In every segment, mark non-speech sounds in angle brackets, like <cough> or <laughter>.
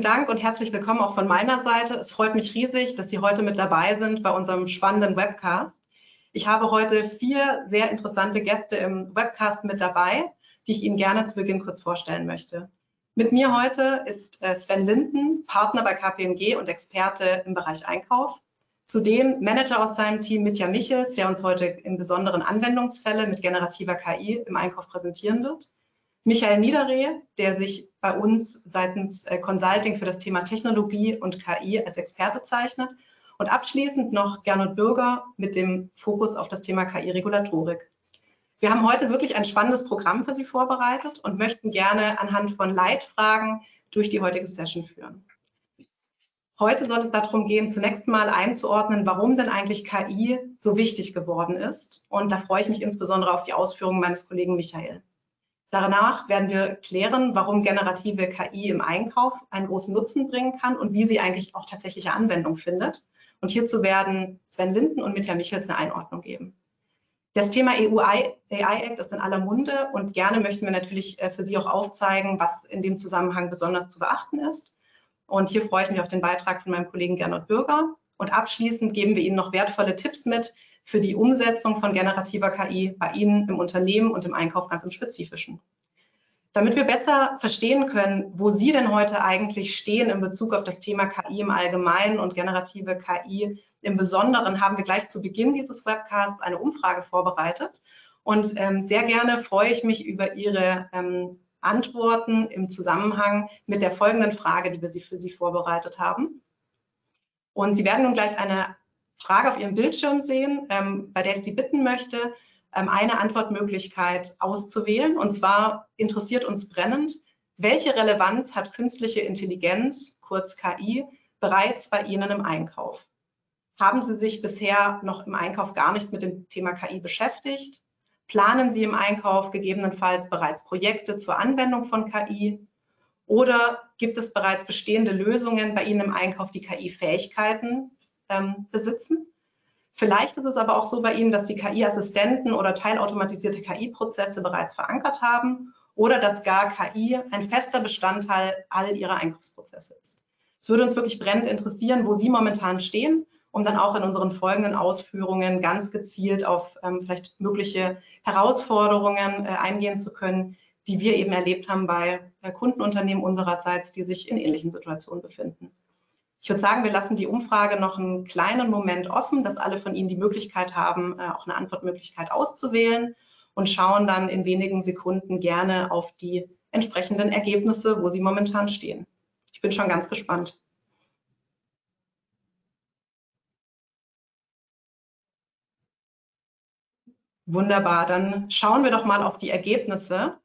Dank und herzlich willkommen auch von meiner Seite. Es freut mich riesig, dass Sie heute mit dabei sind bei unserem spannenden Webcast. Ich habe heute vier sehr interessante Gäste im Webcast mit dabei, die ich Ihnen gerne zu Beginn kurz vorstellen möchte. Mit mir heute ist äh, Sven Linden, Partner bei KPMG und Experte im Bereich Einkauf. Zudem Manager aus seinem Team Mitja Michels, der uns heute in besonderen Anwendungsfälle mit generativer KI im Einkauf präsentieren wird. Michael Niederreh, der sich bei uns seitens äh, Consulting für das Thema Technologie und KI als Experte zeichnet. Und abschließend noch Gernot Bürger mit dem Fokus auf das Thema KI-Regulatorik. Wir haben heute wirklich ein spannendes Programm für Sie vorbereitet und möchten gerne anhand von Leitfragen durch die heutige Session führen. Heute soll es darum gehen, zunächst mal einzuordnen, warum denn eigentlich KI so wichtig geworden ist. Und da freue ich mich insbesondere auf die Ausführungen meines Kollegen Michael. Danach werden wir klären, warum generative KI im Einkauf einen großen Nutzen bringen kann und wie sie eigentlich auch tatsächliche Anwendung findet. Und hierzu werden Sven Linden und Mitja Michels eine Einordnung geben. Das Thema EU AI Act ist in aller Munde und gerne möchten wir natürlich äh, für Sie auch aufzeigen, was in dem Zusammenhang besonders zu beachten ist. Und hier freue ich mich auf den Beitrag von meinem Kollegen Gernot Bürger. Und abschließend geben wir Ihnen noch wertvolle Tipps mit, für die Umsetzung von generativer KI bei Ihnen im Unternehmen und im Einkauf ganz im Spezifischen. Damit wir besser verstehen können, wo Sie denn heute eigentlich stehen in Bezug auf das Thema KI im Allgemeinen und generative KI im Besonderen, haben wir gleich zu Beginn dieses Webcasts eine Umfrage vorbereitet. Und ähm, sehr gerne freue ich mich über Ihre ähm, Antworten im Zusammenhang mit der folgenden Frage, die wir Sie für Sie vorbereitet haben. Und Sie werden nun gleich eine Frage auf Ihrem Bildschirm sehen, ähm, bei der ich Sie bitten möchte, ähm, eine Antwortmöglichkeit auszuwählen. Und zwar interessiert uns brennend, welche Relevanz hat künstliche Intelligenz, kurz KI, bereits bei Ihnen im Einkauf? Haben Sie sich bisher noch im Einkauf gar nicht mit dem Thema KI beschäftigt? Planen Sie im Einkauf gegebenenfalls bereits Projekte zur Anwendung von KI? Oder gibt es bereits bestehende Lösungen bei Ihnen im Einkauf, die KI-Fähigkeiten ähm, besitzen. Vielleicht ist es aber auch so bei Ihnen, dass die KI-Assistenten oder teilautomatisierte KI-Prozesse bereits verankert haben oder dass gar KI ein fester Bestandteil all Ihrer Einkaufsprozesse ist. Es würde uns wirklich brennend interessieren, wo Sie momentan stehen, um dann auch in unseren folgenden Ausführungen ganz gezielt auf ähm, vielleicht mögliche Herausforderungen äh, eingehen zu können, die wir eben erlebt haben bei äh, Kundenunternehmen unsererseits, die sich in ähnlichen Situationen befinden. Ich würde sagen, wir lassen die Umfrage noch einen kleinen Moment offen, dass alle von Ihnen die Möglichkeit haben, äh, auch eine Antwortmöglichkeit auszuwählen und schauen dann in wenigen Sekunden gerne auf die entsprechenden Ergebnisse, wo Sie momentan stehen. Ich bin schon ganz gespannt. Wunderbar, dann schauen wir doch mal auf die Ergebnisse.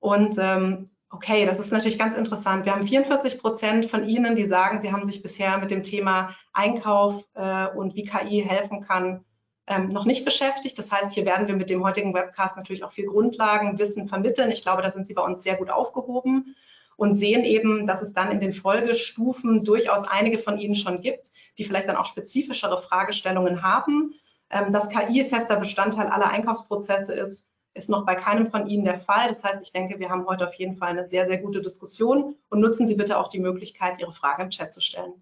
Und ähm, Okay, das ist natürlich ganz interessant. Wir haben 44 Prozent von Ihnen, die sagen, sie haben sich bisher mit dem Thema Einkauf äh, und wie KI helfen kann, ähm, noch nicht beschäftigt. Das heißt, hier werden wir mit dem heutigen Webcast natürlich auch viel Grundlagenwissen vermitteln. Ich glaube, da sind Sie bei uns sehr gut aufgehoben und sehen eben, dass es dann in den Folgestufen durchaus einige von Ihnen schon gibt, die vielleicht dann auch spezifischere Fragestellungen haben. Ähm, dass KI fester Bestandteil aller Einkaufsprozesse ist, ist noch bei keinem von Ihnen der Fall. Das heißt, ich denke, wir haben heute auf jeden Fall eine sehr, sehr gute Diskussion und nutzen Sie bitte auch die Möglichkeit, Ihre Frage im Chat zu stellen.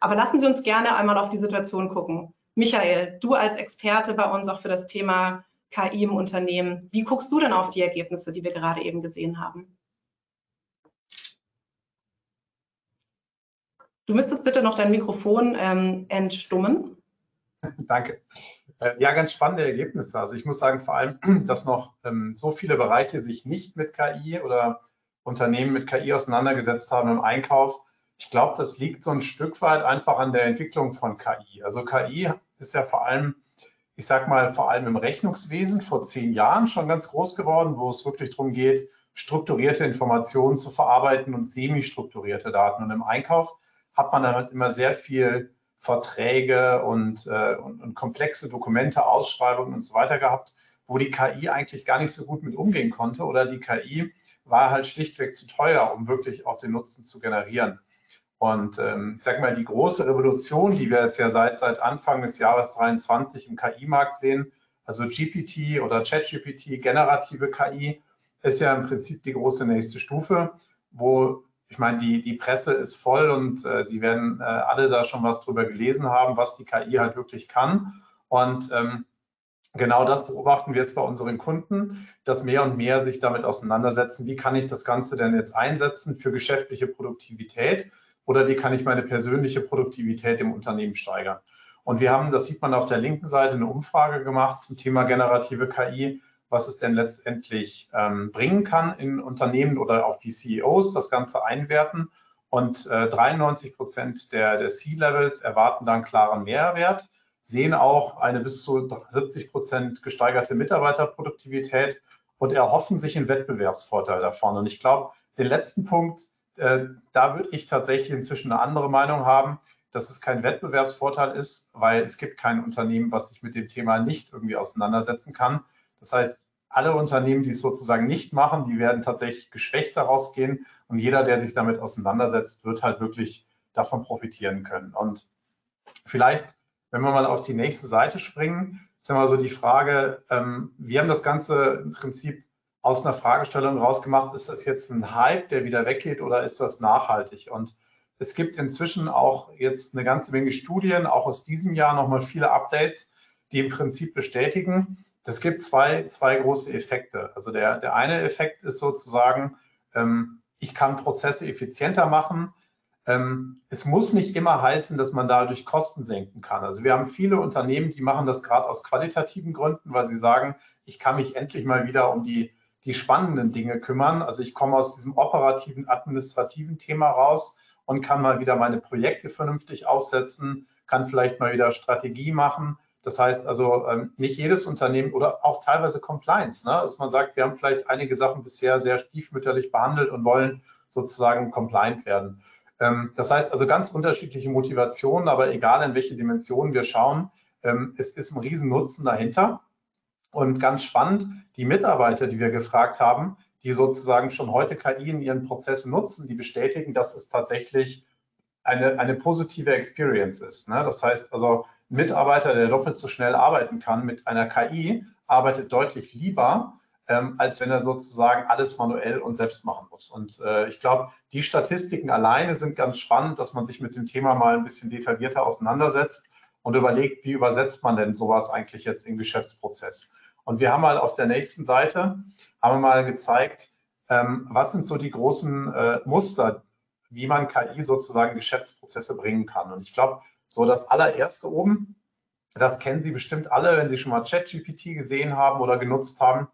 Aber lassen Sie uns gerne einmal auf die Situation gucken. Michael, du als Experte bei uns auch für das Thema KI im Unternehmen, wie guckst du denn auf die Ergebnisse, die wir gerade eben gesehen haben? Du müsstest bitte noch dein Mikrofon ähm, entstummen. Danke. Äh, ja, ganz spannende Ergebnisse. Also ich muss sagen, vor allem, <clears throat> dass noch ähm, so viele Bereiche sich nicht mit KI oder Unternehmen mit KI auseinandergesetzt haben im Einkauf. Ich glaube, das liegt so ein Stück weit einfach an der Entwicklung von KI. Also KI ist ja vor allem, ich sag mal, vor allem im Rechnungswesen vor zehn Jahren schon ganz groß geworden, wo es wirklich darum geht, strukturierte Informationen zu verarbeiten und semi-strukturierte Daten. Und im Einkauf hat man damit immer sehr viel Verträge und, äh, und, und komplexe Dokumente, Ausschreibungen und so weiter gehabt, wo die KI eigentlich gar nicht so gut mit umgehen konnte oder die KI war halt schlichtweg zu teuer, um wirklich auch den Nutzen zu generieren. Und ähm, ich sage mal, die große Revolution, die wir jetzt ja seit, seit Anfang des Jahres 23 im KI-Markt sehen, also GPT oder ChatGPT, generative KI, ist ja im Prinzip die große nächste Stufe, wo ich meine, die, die Presse ist voll und äh, Sie werden äh, alle da schon was drüber gelesen haben, was die KI halt wirklich kann. Und ähm, genau das beobachten wir jetzt bei unseren Kunden, dass mehr und mehr sich damit auseinandersetzen, wie kann ich das Ganze denn jetzt einsetzen für geschäftliche Produktivität oder wie kann ich meine persönliche Produktivität im Unternehmen steigern. Und wir haben, das sieht man auf der linken Seite, eine Umfrage gemacht zum Thema generative KI was es denn letztendlich ähm, bringen kann in Unternehmen oder auch wie CEOs das Ganze einwerten. Und äh, 93 Prozent der, der C-Levels erwarten dann klaren Mehrwert, sehen auch eine bis zu 70 Prozent gesteigerte Mitarbeiterproduktivität und erhoffen sich einen Wettbewerbsvorteil davon. Und ich glaube, den letzten Punkt, äh, da würde ich tatsächlich inzwischen eine andere Meinung haben, dass es kein Wettbewerbsvorteil ist, weil es gibt kein Unternehmen, was sich mit dem Thema nicht irgendwie auseinandersetzen kann. Das heißt, alle Unternehmen, die es sozusagen nicht machen, die werden tatsächlich geschwächt daraus gehen. Und jeder, der sich damit auseinandersetzt, wird halt wirklich davon profitieren können. Und vielleicht, wenn wir mal auf die nächste Seite springen, ist immer so die Frage, ähm, wir haben das Ganze im Prinzip aus einer Fragestellung rausgemacht, ist das jetzt ein Hype, der wieder weggeht oder ist das nachhaltig? Und es gibt inzwischen auch jetzt eine ganze Menge Studien, auch aus diesem Jahr nochmal viele Updates, die im Prinzip bestätigen, das gibt zwei, zwei große Effekte. Also der, der eine Effekt ist sozusagen, ähm, ich kann Prozesse effizienter machen. Ähm, es muss nicht immer heißen, dass man dadurch Kosten senken kann. Also wir haben viele Unternehmen, die machen das gerade aus qualitativen Gründen, weil sie sagen, ich kann mich endlich mal wieder um die, die spannenden Dinge kümmern. Also ich komme aus diesem operativen, administrativen Thema raus und kann mal wieder meine Projekte vernünftig aufsetzen, kann vielleicht mal wieder Strategie machen das heißt also, ähm, nicht jedes Unternehmen oder auch teilweise Compliance, ne? dass man sagt, wir haben vielleicht einige Sachen bisher sehr stiefmütterlich behandelt und wollen sozusagen compliant werden. Ähm, das heißt also ganz unterschiedliche Motivationen, aber egal in welche Dimensionen wir schauen, ähm, es ist ein Riesennutzen dahinter. Und ganz spannend, die Mitarbeiter, die wir gefragt haben, die sozusagen schon heute KI in ihren Prozessen nutzen, die bestätigen, dass es tatsächlich eine, eine positive Experience ist. Ne? Das heißt also, Mitarbeiter, der doppelt so schnell arbeiten kann mit einer KI, arbeitet deutlich lieber, ähm, als wenn er sozusagen alles manuell und selbst machen muss. Und äh, ich glaube, die Statistiken alleine sind ganz spannend, dass man sich mit dem Thema mal ein bisschen detaillierter auseinandersetzt und überlegt, wie übersetzt man denn sowas eigentlich jetzt im Geschäftsprozess. Und wir haben mal auf der nächsten Seite, haben wir mal gezeigt, ähm, was sind so die großen äh, Muster, wie man KI sozusagen Geschäftsprozesse bringen kann. Und ich glaube, so, das allererste oben, das kennen Sie bestimmt alle, wenn Sie schon mal ChatGPT gesehen haben oder genutzt haben.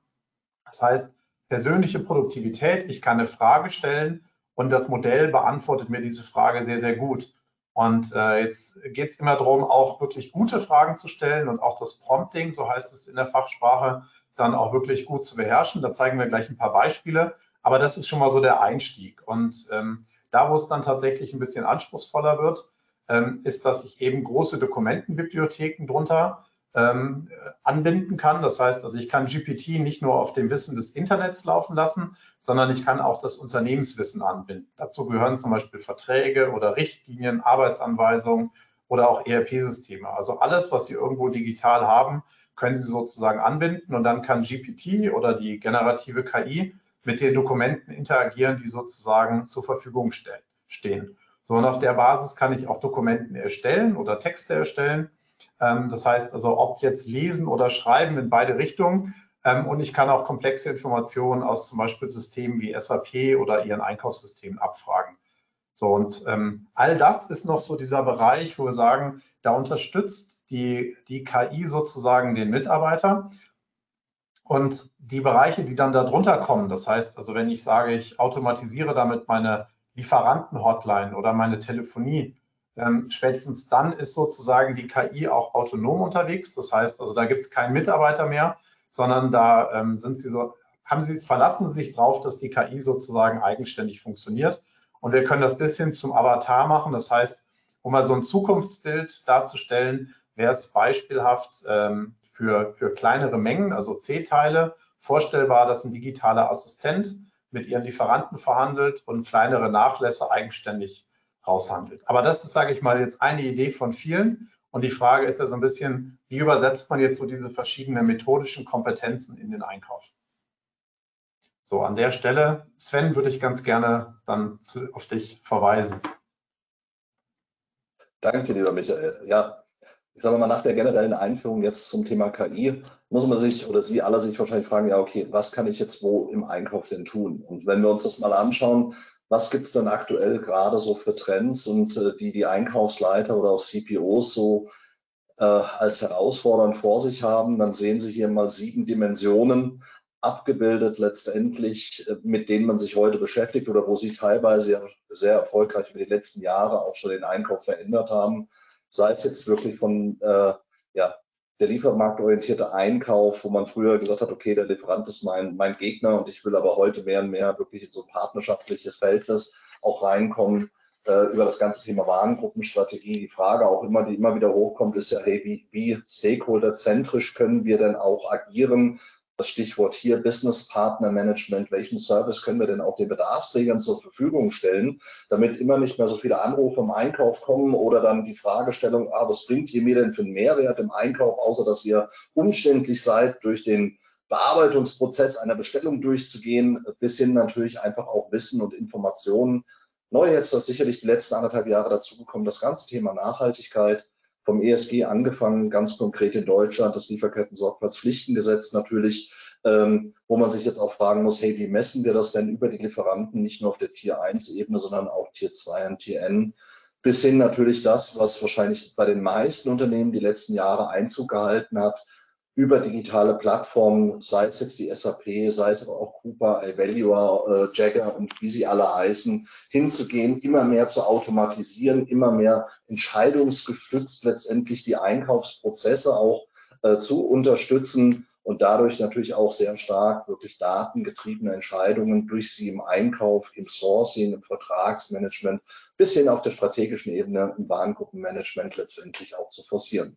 Das heißt, persönliche Produktivität, ich kann eine Frage stellen und das Modell beantwortet mir diese Frage sehr, sehr gut. Und äh, jetzt geht es immer darum, auch wirklich gute Fragen zu stellen und auch das Prompting, so heißt es in der Fachsprache, dann auch wirklich gut zu beherrschen. Da zeigen wir gleich ein paar Beispiele. Aber das ist schon mal so der Einstieg. Und ähm, da, wo es dann tatsächlich ein bisschen anspruchsvoller wird, ähm, ist, dass ich eben große Dokumentenbibliotheken drunter ähm, anbinden kann. Das heißt, also ich kann GPT nicht nur auf dem Wissen des Internets laufen lassen, sondern ich kann auch das Unternehmenswissen anbinden. Dazu gehören zum Beispiel Verträge oder Richtlinien, Arbeitsanweisungen oder auch ERP-Systeme. Also alles, was Sie irgendwo digital haben, können Sie sozusagen anbinden und dann kann GPT oder die generative KI mit den Dokumenten interagieren, die sozusagen zur Verfügung stehen. So, und auf der Basis kann ich auch Dokumenten erstellen oder Texte erstellen. Ähm, das heißt also, ob jetzt lesen oder schreiben in beide Richtungen. Ähm, und ich kann auch komplexe Informationen aus zum Beispiel Systemen wie SAP oder ihren Einkaufssystemen abfragen. So, und ähm, all das ist noch so dieser Bereich, wo wir sagen, da unterstützt die, die KI sozusagen den Mitarbeiter. Und die Bereiche, die dann darunter kommen, das heißt also, wenn ich sage, ich automatisiere damit meine Lieferanten-Hotline oder meine Telefonie. Ähm, spätestens dann ist sozusagen die KI auch autonom unterwegs. Das heißt, also da gibt es keinen Mitarbeiter mehr, sondern da ähm, sind sie so, haben sie, verlassen sich darauf, dass die KI sozusagen eigenständig funktioniert. Und wir können das bis hin zum Avatar machen. Das heißt, um mal so ein Zukunftsbild darzustellen, wäre es beispielhaft ähm, für, für kleinere Mengen, also C-Teile, vorstellbar, dass ein digitaler Assistent mit ihren Lieferanten verhandelt und kleinere Nachlässe eigenständig raushandelt. Aber das ist, sage ich mal, jetzt eine Idee von vielen. Und die Frage ist ja so ein bisschen, wie übersetzt man jetzt so diese verschiedenen methodischen Kompetenzen in den Einkauf? So, an der Stelle, Sven, würde ich ganz gerne dann zu, auf dich verweisen. Danke dir, lieber Michael. Ja, ich sage mal, nach der generellen Einführung jetzt zum Thema KI muss man sich oder Sie alle sich wahrscheinlich fragen, ja, okay, was kann ich jetzt wo im Einkauf denn tun? Und wenn wir uns das mal anschauen, was gibt es denn aktuell gerade so für Trends und äh, die die Einkaufsleiter oder auch CPOs so äh, als herausfordernd vor sich haben, dann sehen Sie hier mal sieben Dimensionen abgebildet letztendlich, äh, mit denen man sich heute beschäftigt oder wo Sie teilweise sehr erfolgreich über die letzten Jahre auch schon den Einkauf verändert haben. Sei es jetzt wirklich von äh, ja, der liefermarktorientierte Einkauf, wo man früher gesagt hat, okay, der Lieferant ist mein, mein Gegner und ich will aber heute mehr und mehr wirklich in so ein partnerschaftliches Verhältnis auch reinkommen äh, über das ganze Thema Warengruppenstrategie. Die Frage auch immer, die immer wieder hochkommt, ist ja, hey, wie, wie stakeholderzentrisch können wir denn auch agieren? Das Stichwort hier Business Partner Management, welchen Service können wir denn auch den Bedarfsträgern zur Verfügung stellen, damit immer nicht mehr so viele Anrufe im Einkauf kommen oder dann die Fragestellung, ah, was bringt ihr mir denn für einen Mehrwert im Einkauf, außer dass ihr umständlich seid, durch den Bearbeitungsprozess einer Bestellung durchzugehen, bis hin natürlich einfach auch Wissen und Informationen. Neu jetzt das sicherlich die letzten anderthalb Jahre dazugekommen, das ganze Thema Nachhaltigkeit, vom ESG angefangen, ganz konkret in Deutschland, das Lieferketten-Sorgfaltspflichtengesetz natürlich, ähm, wo man sich jetzt auch fragen muss, hey, wie messen wir das denn über die Lieferanten, nicht nur auf der Tier 1-Ebene, sondern auch Tier 2 und Tier N, bis hin natürlich das, was wahrscheinlich bei den meisten Unternehmen die letzten Jahre Einzug gehalten hat, über digitale Plattformen, sei es jetzt die SAP, sei es aber auch Cooper, Evaluar, äh, Jagger und wie sie alle heißen, hinzugehen, immer mehr zu automatisieren, immer mehr entscheidungsgestützt letztendlich die Einkaufsprozesse auch äh, zu unterstützen und dadurch natürlich auch sehr stark wirklich datengetriebene Entscheidungen durch sie im Einkauf, im Sourcing, im Vertragsmanagement bis hin auf der strategischen Ebene im Warengruppenmanagement letztendlich auch zu forcieren.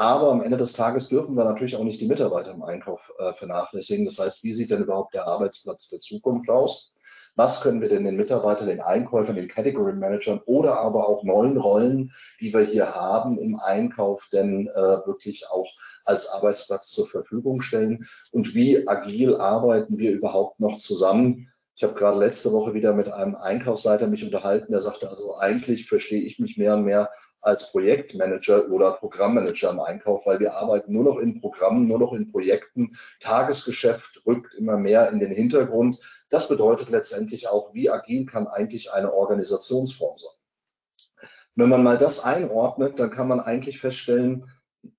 Aber am Ende des Tages dürfen wir natürlich auch nicht die Mitarbeiter im Einkauf äh, vernachlässigen. Das heißt, wie sieht denn überhaupt der Arbeitsplatz der Zukunft aus? Was können wir denn den Mitarbeitern, den Einkäufern, den Category Managern oder aber auch neuen Rollen, die wir hier haben im Einkauf, denn äh, wirklich auch als Arbeitsplatz zur Verfügung stellen? Und wie agil arbeiten wir überhaupt noch zusammen? Ich habe gerade letzte Woche wieder mit einem Einkaufsleiter mich unterhalten, der sagte, also eigentlich verstehe ich mich mehr und mehr als Projektmanager oder Programmmanager im Einkauf, weil wir arbeiten nur noch in Programmen, nur noch in Projekten. Tagesgeschäft rückt immer mehr in den Hintergrund. Das bedeutet letztendlich auch, wie agil kann eigentlich eine Organisationsform sein. Wenn man mal das einordnet, dann kann man eigentlich feststellen,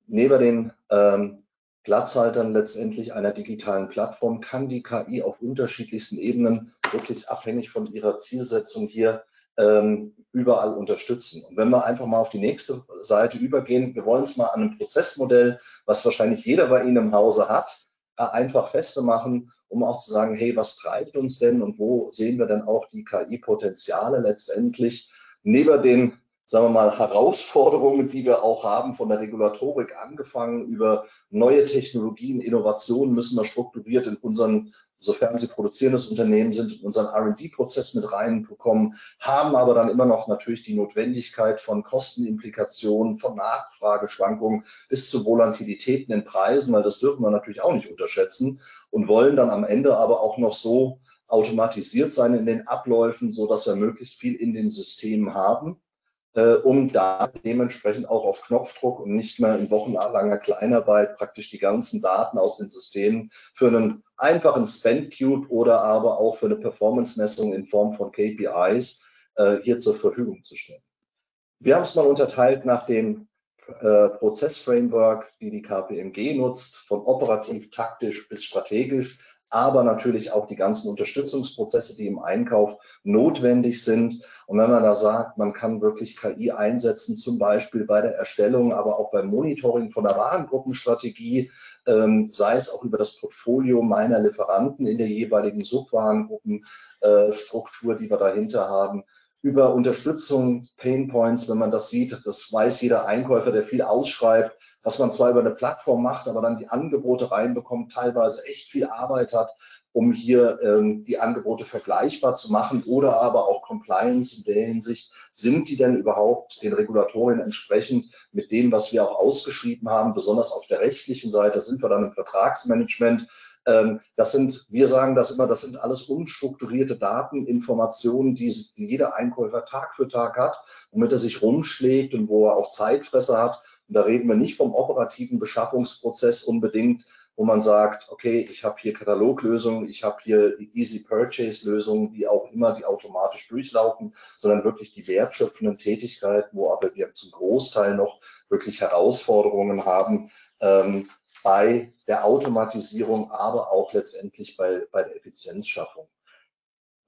neben den ähm, Platzhaltern letztendlich einer digitalen Plattform kann die KI auf unterschiedlichsten Ebenen wirklich abhängig von ihrer Zielsetzung hier ähm, überall unterstützen. Und wenn wir einfach mal auf die nächste Seite übergehen, wir wollen es mal an einem Prozessmodell, was wahrscheinlich jeder bei Ihnen im Hause hat, äh, einfach festzumachen, um auch zu sagen, hey, was treibt uns denn und wo sehen wir denn auch die KI-Potenziale letztendlich neben den sagen wir mal, Herausforderungen, die wir auch haben, von der Regulatorik angefangen über neue Technologien, Innovationen müssen wir strukturiert in unseren, sofern sie produzierendes Unternehmen sind, in unseren R&D-Prozess mit reinbekommen, haben aber dann immer noch natürlich die Notwendigkeit von Kostenimplikationen, von Nachfrageschwankungen bis zu Volatilitäten in Preisen, weil das dürfen wir natürlich auch nicht unterschätzen und wollen dann am Ende aber auch noch so automatisiert sein in den Abläufen, so dass wir möglichst viel in den Systemen haben äh, um da dementsprechend auch auf Knopfdruck und nicht mehr in wochenlanger Kleinarbeit praktisch die ganzen Daten aus den Systemen für einen einfachen Spend Cube oder aber auch für eine Performance-Messung in Form von KPIs äh, hier zur Verfügung zu stellen. Wir haben es mal unterteilt nach dem äh, Prozessframework, die die KPMG nutzt, von operativ, taktisch bis strategisch aber natürlich auch die ganzen Unterstützungsprozesse, die im Einkauf notwendig sind. Und wenn man da sagt, man kann wirklich KI einsetzen, zum Beispiel bei der Erstellung, aber auch beim Monitoring von der Warengruppenstrategie, ähm, sei es auch über das Portfolio meiner Lieferanten in der jeweiligen Subwarengruppenstruktur, äh, die wir dahinter haben, über Unterstützung, Pain Points, wenn man das sieht, das weiß jeder Einkäufer, der viel ausschreibt, was man zwar über eine Plattform macht, aber dann die Angebote reinbekommt, teilweise echt viel Arbeit hat, um hier ähm, die Angebote vergleichbar zu machen oder aber auch Compliance in der Hinsicht, sind die denn überhaupt den Regulatorien entsprechend mit dem, was wir auch ausgeschrieben haben, besonders auf der rechtlichen Seite sind wir dann im Vertragsmanagement, das sind, wir sagen das immer, das sind alles unstrukturierte Daten, Informationen, die, jeder Einkäufer Tag für Tag hat, womit er sich rumschlägt und wo er auch Zeitfresser hat. Und da reden wir nicht vom operativen Beschaffungsprozess unbedingt, wo man sagt, okay, ich habe hier Kataloglösungen, ich habe hier Easy Purchase Lösungen, die auch immer die automatisch durchlaufen, sondern wirklich die wertschöpfenden Tätigkeiten, wo aber wir zum Großteil noch wirklich Herausforderungen haben ähm, bei der Automatisierung, aber auch letztendlich bei, bei der Effizienzschaffung.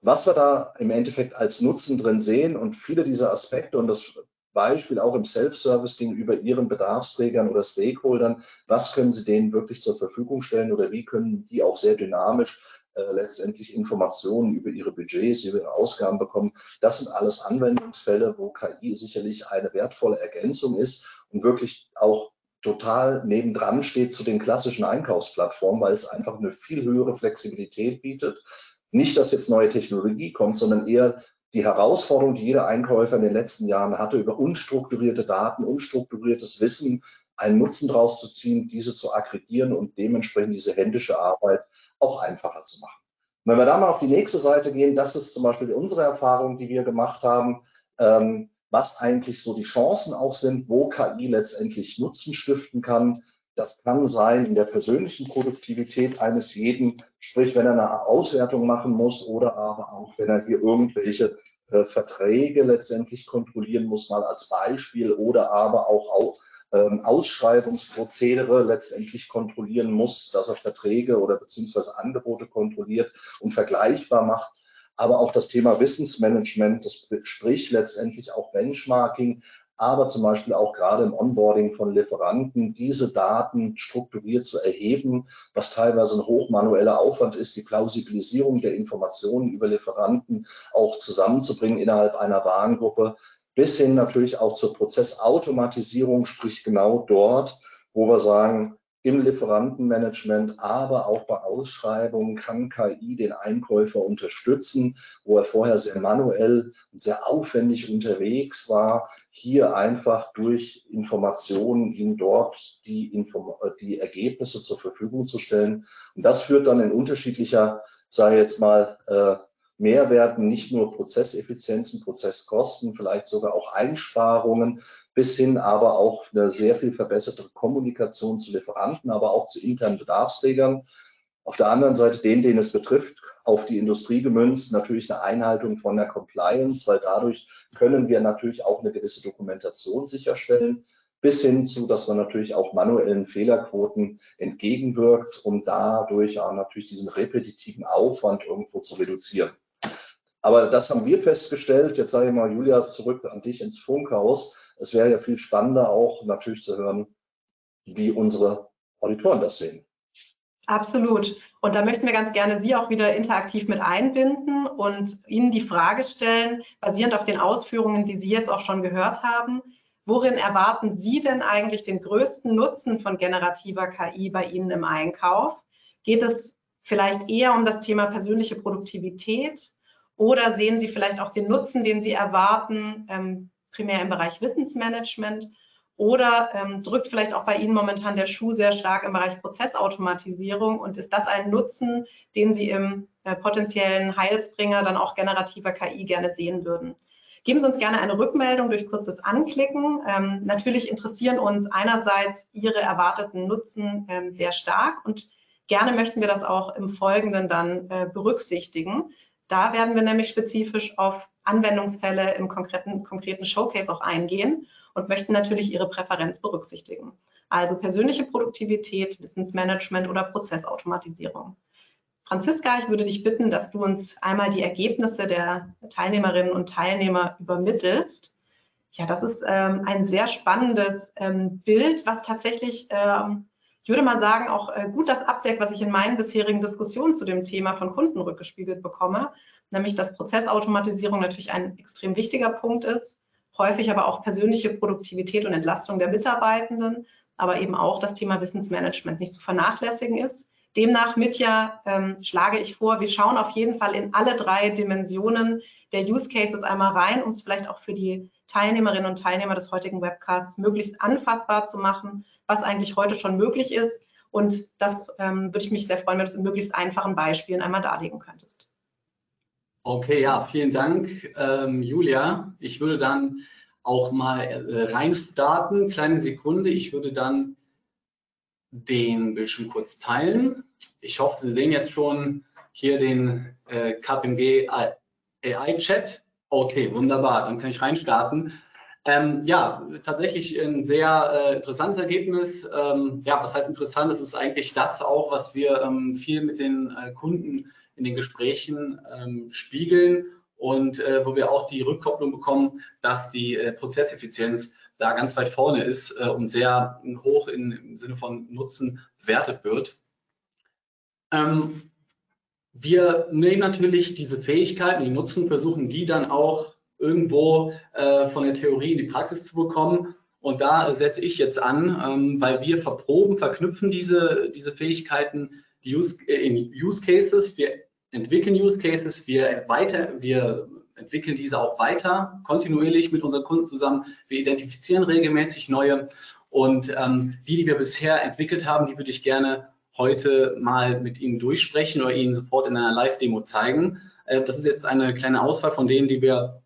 Was wir da im Endeffekt als Nutzen drin sehen und viele dieser Aspekte, und das Beispiel auch im Self-Service gegenüber Ihren Bedarfsträgern oder Stakeholdern. Was können Sie denen wirklich zur Verfügung stellen oder wie können die auch sehr dynamisch äh, letztendlich Informationen über ihre Budgets, über ihre Ausgaben bekommen? Das sind alles Anwendungsfälle, wo KI sicherlich eine wertvolle Ergänzung ist und wirklich auch total nebendran steht zu den klassischen Einkaufsplattformen, weil es einfach eine viel höhere Flexibilität bietet. Nicht, dass jetzt neue Technologie kommt, sondern eher die Herausforderung, die jeder Einkäufer in den letzten Jahren hatte, über unstrukturierte Daten, unstrukturiertes Wissen einen Nutzen draus zu ziehen, diese zu aggregieren und dementsprechend diese händische Arbeit auch einfacher zu machen. wenn wir da mal auf die nächste Seite gehen, das ist zum Beispiel unsere Erfahrung, die wir gemacht haben, ähm, was eigentlich so die Chancen auch sind, wo KI letztendlich Nutzen stiften kann. Das kann sein in der persönlichen Produktivität eines jeden, sprich wenn er eine Auswertung machen muss oder aber auch wenn er hier irgendwelche äh, Verträge letztendlich kontrollieren muss, mal als Beispiel oder aber auch, auch ähm, Ausschreibungsprozedere letztendlich kontrollieren muss, dass er Verträge oder beziehungsweise Angebote kontrolliert und vergleichbar macht aber auch das Thema Wissensmanagement, das sprich letztendlich auch Benchmarking, aber zum Beispiel auch gerade im Onboarding von Lieferanten, diese Daten strukturiert zu erheben, was teilweise ein hochmanueller Aufwand ist, die Plausibilisierung der Informationen über Lieferanten auch zusammenzubringen innerhalb einer Warengruppe, bis hin natürlich auch zur Prozessautomatisierung, sprich genau dort, wo wir sagen, im Lieferantenmanagement, aber auch bei Ausschreibungen kann KI den Einkäufer unterstützen, wo er vorher sehr manuell und sehr aufwendig unterwegs war, hier einfach durch Informationen ihm dort die, Inform die Ergebnisse zur Verfügung zu stellen. Und das führt dann in unterschiedlicher, sage ich jetzt mal, äh, Mehrwerten, nicht nur Prozesseffizienzen, Prozesskosten, vielleicht sogar auch Einsparungen, bis hin aber auch eine sehr viel verbesserte Kommunikation zu Lieferanten, aber auch zu internen Bedarfsträgern. Auf der anderen Seite den, den es betrifft, auf die Industrie gemünzt, natürlich eine Einhaltung von der Compliance, weil dadurch können wir natürlich auch eine gewisse Dokumentation sicherstellen, bis hin zu, dass man natürlich auch manuellen Fehlerquoten entgegenwirkt, um dadurch auch natürlich diesen repetitiven Aufwand irgendwo zu reduzieren. Aber das haben wir festgestellt. Jetzt sage ich mal, Julia, zurück an dich ins Funkhaus. Es wäre ja viel spannender auch natürlich zu hören, wie unsere Auditoren das sehen. Absolut. Und da möchten wir ganz gerne Sie auch wieder interaktiv mit einbinden und Ihnen die Frage stellen, basierend auf den Ausführungen, die Sie jetzt auch schon gehört haben, worin erwarten Sie denn eigentlich den größten Nutzen von generativer KI bei Ihnen im Einkauf? Geht es vielleicht eher um das Thema persönliche Produktivität? Oder sehen Sie vielleicht auch den Nutzen, den Sie erwarten, ähm, primär im Bereich Wissensmanagement? Oder ähm, drückt vielleicht auch bei Ihnen momentan der Schuh sehr stark im Bereich Prozessautomatisierung? Und ist das ein Nutzen, den Sie im äh, potenziellen Heilsbringer dann auch generativer KI gerne sehen würden? Geben Sie uns gerne eine Rückmeldung durch kurzes Anklicken. Ähm, natürlich interessieren uns einerseits Ihre erwarteten Nutzen ähm, sehr stark und gerne möchten wir das auch im Folgenden dann äh, berücksichtigen. Da werden wir nämlich spezifisch auf Anwendungsfälle im konkreten, konkreten Showcase auch eingehen und möchten natürlich Ihre Präferenz berücksichtigen. Also persönliche Produktivität, Wissensmanagement oder Prozessautomatisierung. Franziska, ich würde dich bitten, dass du uns einmal die Ergebnisse der Teilnehmerinnen und Teilnehmer übermittelst. Ja, das ist ähm, ein sehr spannendes ähm, Bild, was tatsächlich ähm, ich würde mal sagen, auch äh, gut das abdeckt, was ich in meinen bisherigen Diskussionen zu dem Thema von Kunden rückgespiegelt bekomme, nämlich dass Prozessautomatisierung natürlich ein extrem wichtiger Punkt ist, häufig aber auch persönliche Produktivität und Entlastung der Mitarbeitenden, aber eben auch das Thema Wissensmanagement nicht zu vernachlässigen ist. Demnach, Mitja, ähm, schlage ich vor, wir schauen auf jeden Fall in alle drei Dimensionen der Use Cases einmal rein, um es vielleicht auch für die Teilnehmerinnen und Teilnehmer des heutigen Webcasts möglichst anfassbar zu machen was eigentlich heute schon möglich ist Und das ähm, würde ich mich sehr freuen, wenn du es in möglichst einfachen Beispielen einmal darlegen könntest. Okay, ja, vielen Dank, ähm, Julia. Ich würde dann auch mal äh, reinstarten. Kleine Sekunde. Ich würde dann den Bildschirm kurz teilen. Ich hoffe, Sie sehen jetzt schon hier den äh, KPMG AI-Chat. Okay, wunderbar. Dann kann ich reinstarten. Ähm, ja, tatsächlich ein sehr äh, interessantes Ergebnis. Ähm, ja, was heißt interessant? Das ist eigentlich das auch, was wir ähm, viel mit den äh, Kunden in den Gesprächen ähm, spiegeln und äh, wo wir auch die Rückkopplung bekommen, dass die äh, Prozesseffizienz da ganz weit vorne ist äh, und sehr hoch in, im Sinne von Nutzen bewertet wird. Ähm, wir nehmen natürlich diese Fähigkeiten, die Nutzen, versuchen die dann auch irgendwo äh, von der Theorie in die Praxis zu bekommen. Und da setze ich jetzt an, ähm, weil wir verproben, verknüpfen diese, diese Fähigkeiten die Use, äh, in Use Cases. Wir entwickeln Use Cases, wir, weiter, wir entwickeln diese auch weiter, kontinuierlich mit unseren Kunden zusammen. Wir identifizieren regelmäßig neue. Und ähm, die, die wir bisher entwickelt haben, die würde ich gerne heute mal mit Ihnen durchsprechen oder Ihnen sofort in einer Live-Demo zeigen. Äh, das ist jetzt eine kleine Auswahl von denen, die wir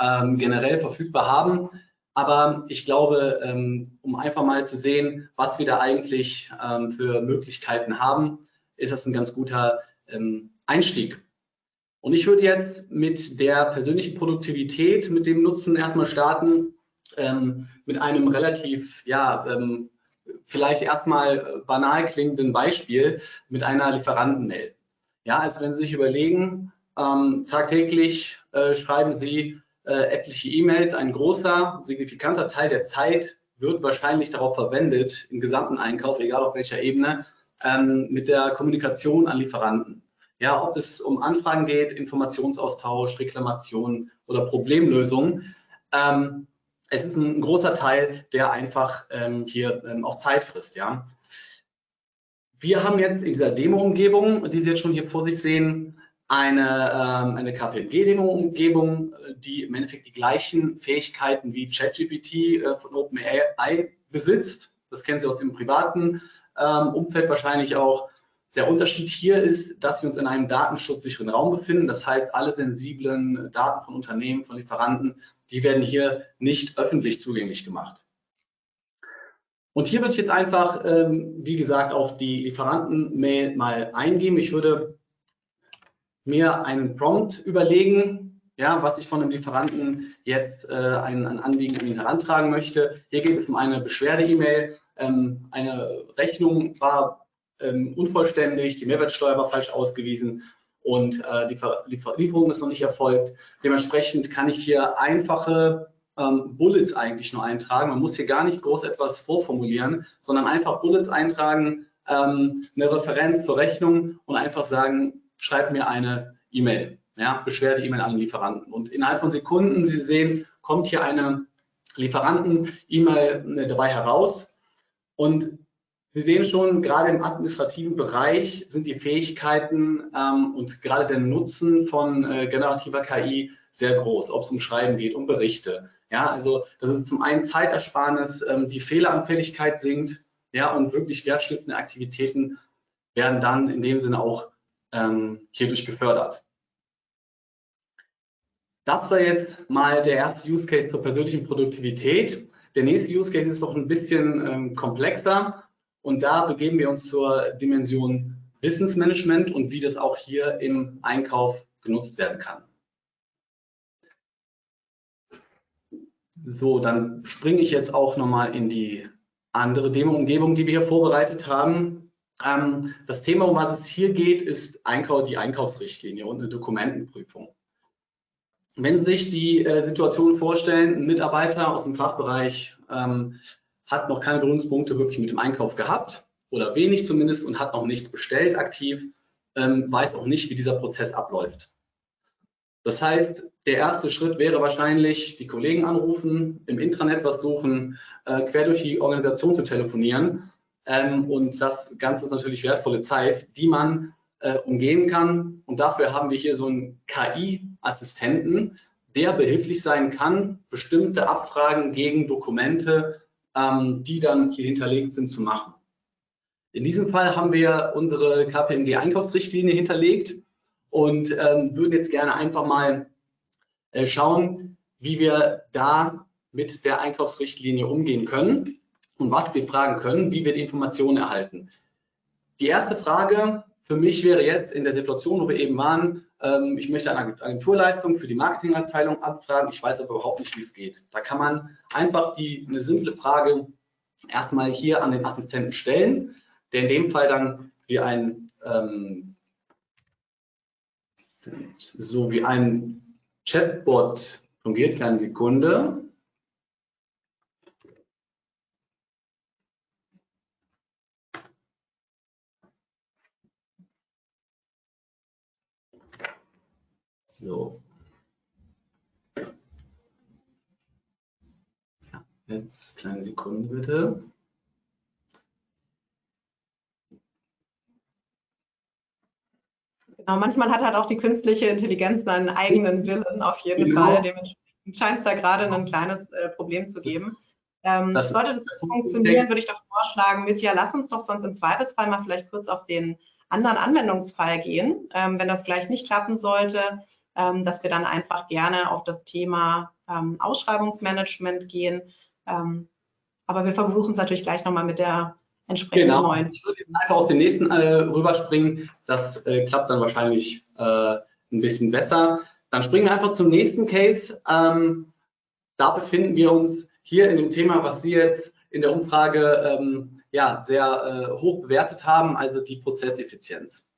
ähm, generell verfügbar haben. Aber ich glaube, ähm, um einfach mal zu sehen, was wir da eigentlich ähm, für Möglichkeiten haben, ist das ein ganz guter Einstieg. Und ich würde jetzt mit der persönlichen Produktivität, mit dem Nutzen erstmal starten, mit einem relativ, ja, vielleicht erstmal banal klingenden Beispiel mit einer Lieferantenmail. Ja, also wenn Sie sich überlegen, ähm, tagtäglich äh, schreiben Sie äh, etliche E-Mails, ein großer, signifikanter Teil der Zeit wird wahrscheinlich darauf verwendet, im gesamten Einkauf, egal auf welcher Ebene, ähm, mit der Kommunikation an Lieferanten. Ja, ob es um Anfragen geht, Informationsaustausch, Reklamation oder Problemlösung. Ähm, es ist ein großer Teil, der einfach ähm, hier ähm, auch Zeit frisst. Ja. Wir haben jetzt in dieser Demo-Umgebung, die Sie jetzt schon hier vor sich sehen, eine, ähm, eine KPMG-Demo-Umgebung, die im Endeffekt die gleichen Fähigkeiten wie ChatGPT äh, von OpenAI besitzt. Das kennen Sie aus dem privaten ähm, Umfeld wahrscheinlich auch. Der Unterschied hier ist, dass wir uns in einem datenschutzsicheren Raum befinden. Das heißt, alle sensiblen Daten von Unternehmen, von Lieferanten, die werden hier nicht öffentlich zugänglich gemacht. Und hier würde ich jetzt einfach, ähm, wie gesagt, auf die Lieferanten-Mail mal eingehen. Ich würde mir einen Prompt überlegen, ja, was ich von einem Lieferanten jetzt äh, ein, ein Anliegen an ihn herantragen möchte. Hier geht es um eine Beschwerde-E-Mail. Ähm, eine Rechnung war ähm, unvollständig, die Mehrwertsteuer war falsch ausgewiesen und äh, die Liefer Lieferung ist noch nicht erfolgt. Dementsprechend kann ich hier einfache ähm, Bullets eigentlich nur eintragen. Man muss hier gar nicht groß etwas vorformulieren, sondern einfach Bullets eintragen, ähm, eine Referenz zur Rechnung und einfach sagen, schreibt mir eine E-Mail, ja, Beschwerde-E-Mail an den Lieferanten. Und innerhalb von Sekunden, Sie sehen, kommt hier eine Lieferanten-E-Mail äh, dabei heraus. Und Sie sehen schon, gerade im administrativen Bereich sind die Fähigkeiten ähm, und gerade der Nutzen von äh, generativer KI sehr groß, ob es um Schreiben geht, um Berichte. Ja, also das sind zum einen Zeitersparnis, ähm, die Fehleranfälligkeit sinkt, ja, und wirklich wertstiftende Aktivitäten werden dann in dem Sinne auch ähm, hierdurch gefördert. Das war jetzt mal der erste Use Case zur persönlichen Produktivität. Der nächste Use Case ist noch ein bisschen ähm, komplexer und da begeben wir uns zur Dimension Wissensmanagement und wie das auch hier im Einkauf genutzt werden kann. So, dann springe ich jetzt auch nochmal in die andere Demo-Umgebung, die wir hier vorbereitet haben. Ähm, das Thema, um was es hier geht, ist Einkauf, die Einkaufsrichtlinie und eine Dokumentenprüfung. Wenn Sie sich die äh, Situation vorstellen, ein Mitarbeiter aus dem Fachbereich ähm, hat noch keine Berührungspunkte wirklich mit dem Einkauf gehabt oder wenig zumindest und hat noch nichts bestellt aktiv, ähm, weiß auch nicht, wie dieser Prozess abläuft. Das heißt, der erste Schritt wäre wahrscheinlich, die Kollegen anrufen, im Intranet was suchen, äh, quer durch die Organisation zu telefonieren. Ähm, und das Ganze ist natürlich wertvolle Zeit, die man äh, umgehen kann. Und dafür haben wir hier so einen KI-Assistenten, der behilflich sein kann, bestimmte Abfragen gegen Dokumente ähm, die dann hier hinterlegt sind, zu machen. In diesem Fall haben wir unsere KPMG-Einkaufsrichtlinie hinterlegt und ähm, würden jetzt gerne einfach mal äh, schauen, wie wir da mit der Einkaufsrichtlinie umgehen können und was wir fragen können, wie wir die Informationen erhalten. Die erste Frage für mich wäre jetzt in der Situation, wo wir eben waren, ähm, ich möchte eine Agenturleistung für die Marketingabteilung abfragen, ich weiß aber überhaupt nicht, wie es geht. Da kann man einfach die, eine simple Frage erstmal hier an den Assistenten stellen, der in dem Fall dann wie ein ähm, so wie ein Chatbot fungiert. Kleine Sekunde. So. Jetzt kleine Sekunde bitte. Genau, manchmal hat halt auch die künstliche Intelligenz einen eigenen Willen, auf jeden genau. Fall. Dementsprechend scheint es da gerade ein kleines äh, Problem zu geben. Ähm, das sollte das funktionieren, würde ich doch vorschlagen, Mitya, lass uns doch sonst im Zweifelsfall mal vielleicht kurz auf den anderen Anwendungsfall gehen, ähm, wenn das gleich nicht klappen sollte ähm, dass wir dann einfach gerne auf das Thema ähm, Ausschreibungsmanagement gehen. Ähm, aber wir versuchen es natürlich gleich nochmal mit der entsprechenden genau. neuen. Ich würde einfach auf den nächsten äh, rüberspringen. Das äh, klappt dann wahrscheinlich äh, ein bisschen besser. Dann springen wir einfach zum nächsten Case. Ähm, da befinden wir uns hier in dem Thema, was Sie jetzt in der Umfrage ähm, ja, sehr äh, hoch bewertet haben, also die Prozesseffizienz.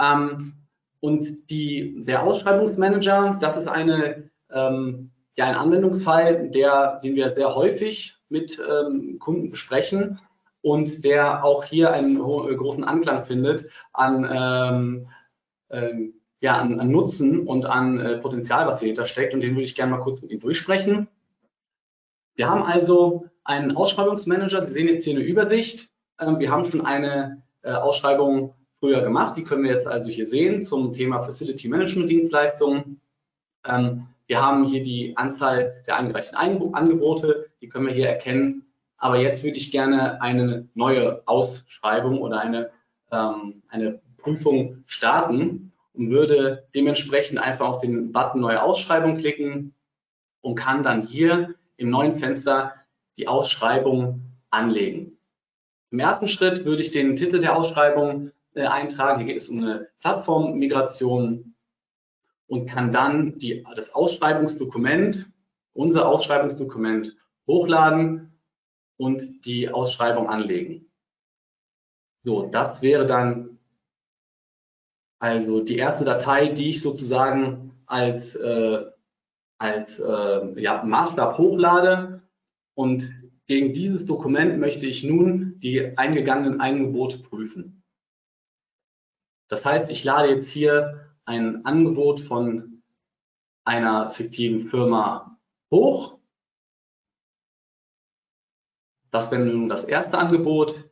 Ähm, und die, der Ausschreibungsmanager, das ist eine, ähm, ja, ein Anwendungsfall, der, den wir sehr häufig mit ähm, Kunden besprechen und der auch hier einen großen Anklang findet an, ähm, ähm, ja, an, an, Nutzen und an äh, Potenzial, was dahinter steckt. Und den würde ich gerne mal kurz mit Ihnen durchsprechen. Wir haben also einen Ausschreibungsmanager. Sie sehen jetzt hier eine Übersicht. Ähm, wir haben schon eine äh, Ausschreibung früher gemacht. Die können wir jetzt also hier sehen zum Thema Facility Management Dienstleistungen. Ähm, wir haben hier die Anzahl der eingereichten Angebote, die können wir hier erkennen. Aber jetzt würde ich gerne eine neue Ausschreibung oder eine, ähm, eine Prüfung starten und würde dementsprechend einfach auf den Button Neue Ausschreibung klicken und kann dann hier im neuen Fenster die Ausschreibung anlegen. Im ersten Schritt würde ich den Titel der Ausschreibung äh, eintragen. Hier geht es um eine Plattformmigration und kann dann die, das Ausschreibungsdokument, unser Ausschreibungsdokument hochladen und die Ausschreibung anlegen. So, das wäre dann also die erste Datei, die ich sozusagen als, äh, als äh, ja, Maßstab hochlade. Und gegen dieses Dokument möchte ich nun die eingegangenen Angebote prüfen. Das heißt, ich lade jetzt hier ein Angebot von einer fiktiven Firma hoch. Das wäre nun das erste Angebot.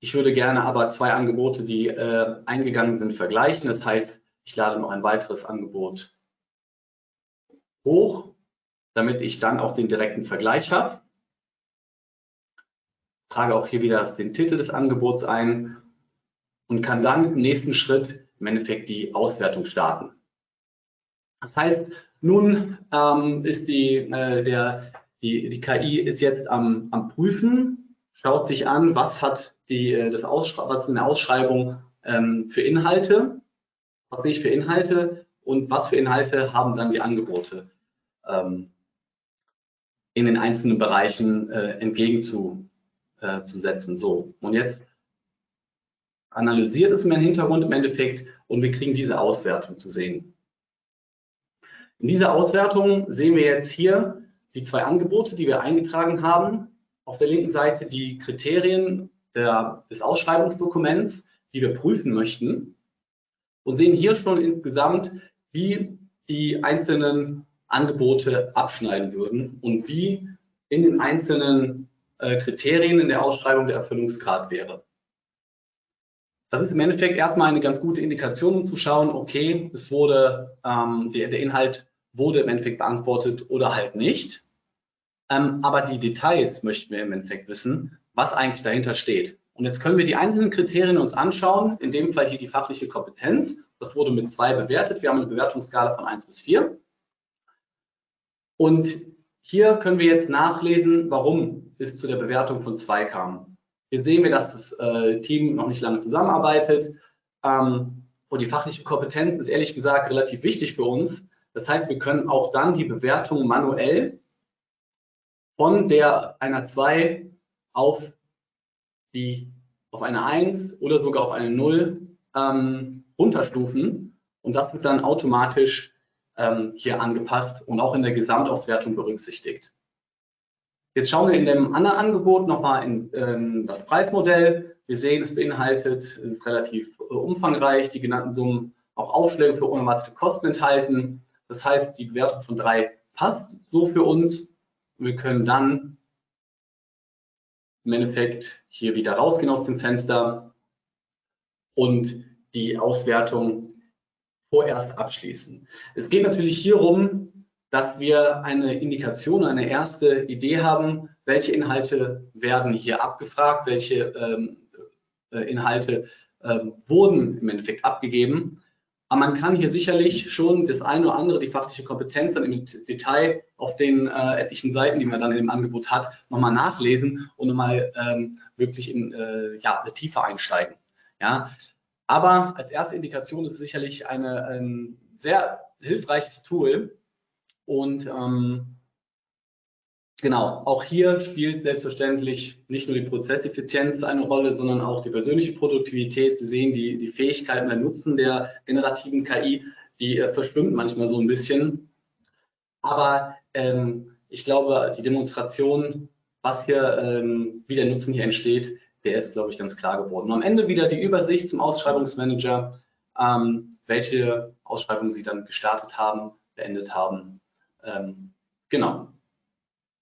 Ich würde gerne aber zwei Angebote, die äh, eingegangen sind, vergleichen. Das heißt, ich lade noch ein weiteres Angebot hoch, damit ich dann auch den direkten Vergleich habe. Trage auch hier wieder den Titel des Angebots ein und kann dann im nächsten Schritt im Endeffekt die Auswertung starten. Das heißt, nun ähm, ist die, äh, der, die, die KI ist jetzt am, am Prüfen, schaut sich an, was hat die, äh, das was ist eine Ausschreibung ähm, für Inhalte, was ich für Inhalte und was für Inhalte haben dann die Angebote ähm, in den einzelnen Bereichen äh, entgegenzusetzen. Äh, so, und jetzt analysiert es im Hintergrund im Endeffekt und wir kriegen diese Auswertung zu sehen. In dieser Auswertung sehen wir jetzt hier die zwei Angebote, die wir eingetragen haben. Auf der linken Seite die Kriterien der, des Ausschreibungsdokuments, die wir prüfen möchten und sehen hier schon insgesamt, wie die einzelnen Angebote abschneiden würden und wie in den einzelnen äh, Kriterien in der Ausschreibung der Erfüllungsgrad wäre. Das ist im Endeffekt erstmal eine ganz gute Indikation, um zu schauen, okay, es wurde, ähm, der, der, Inhalt wurde im Endeffekt beantwortet oder halt nicht. Ähm, aber die Details möchten wir im Endeffekt wissen, was eigentlich dahinter steht. Und jetzt können wir die einzelnen Kriterien uns anschauen, in dem Fall hier die fachliche Kompetenz. Das wurde mit zwei bewertet. Wir haben eine Bewertungsskala von 1 bis 4. Und hier können wir jetzt nachlesen, warum es zu der Bewertung von 2 kam. Hier sehen wir, dass das äh, Team noch nicht lange zusammenarbeitet. Ähm, und die fachliche Kompetenz ist ehrlich gesagt relativ wichtig für uns. Das heißt, wir können auch dann die Bewertung manuell von der einer 2 auf die auf eine 1 oder sogar auf eine 0 ähm, runterstufen und das wird dann automatisch ähm, hier angepasst und auch in der Gesamtauswertung berücksichtigt. Jetzt schauen wir in dem anderen Angebot nochmal in ähm, das Preismodell. Wir sehen, es beinhaltet, es ist relativ äh, umfangreich, die genannten Summen auch Aufschläge für unerwartete Kosten enthalten. Das heißt, die Bewertung von 3 passt so für uns. Wir können dann im Endeffekt hier wieder rausgehen aus dem Fenster und die Auswertung vorerst abschließen. Es geht natürlich hierum, dass wir eine Indikation, eine erste Idee haben, welche Inhalte werden hier abgefragt, welche ähm, äh, Inhalte ähm, wurden im Endeffekt abgegeben. Aber man kann hier sicherlich schon das eine oder andere, die fachliche Kompetenz dann im Detail auf den äh, etlichen Seiten, die man dann im Angebot hat, nochmal nachlesen und nochmal ähm, wirklich in äh, ja, eine Tiefe einsteigen. Ja, aber als erste Indikation ist es sicherlich eine, ein sehr hilfreiches Tool. Und ähm, genau, auch hier spielt selbstverständlich nicht nur die Prozesseffizienz eine Rolle, sondern auch die persönliche Produktivität. Sie sehen die, die Fähigkeiten der Nutzen der generativen KI, die äh, verschwimmt manchmal so ein bisschen. Aber ähm, ich glaube, die Demonstration, was hier, ähm, wie der Nutzen hier entsteht, der ist, glaube ich, ganz klar geworden. Und am Ende wieder die Übersicht zum Ausschreibungsmanager, ähm, welche Ausschreibungen Sie dann gestartet haben, beendet haben. Ähm, genau.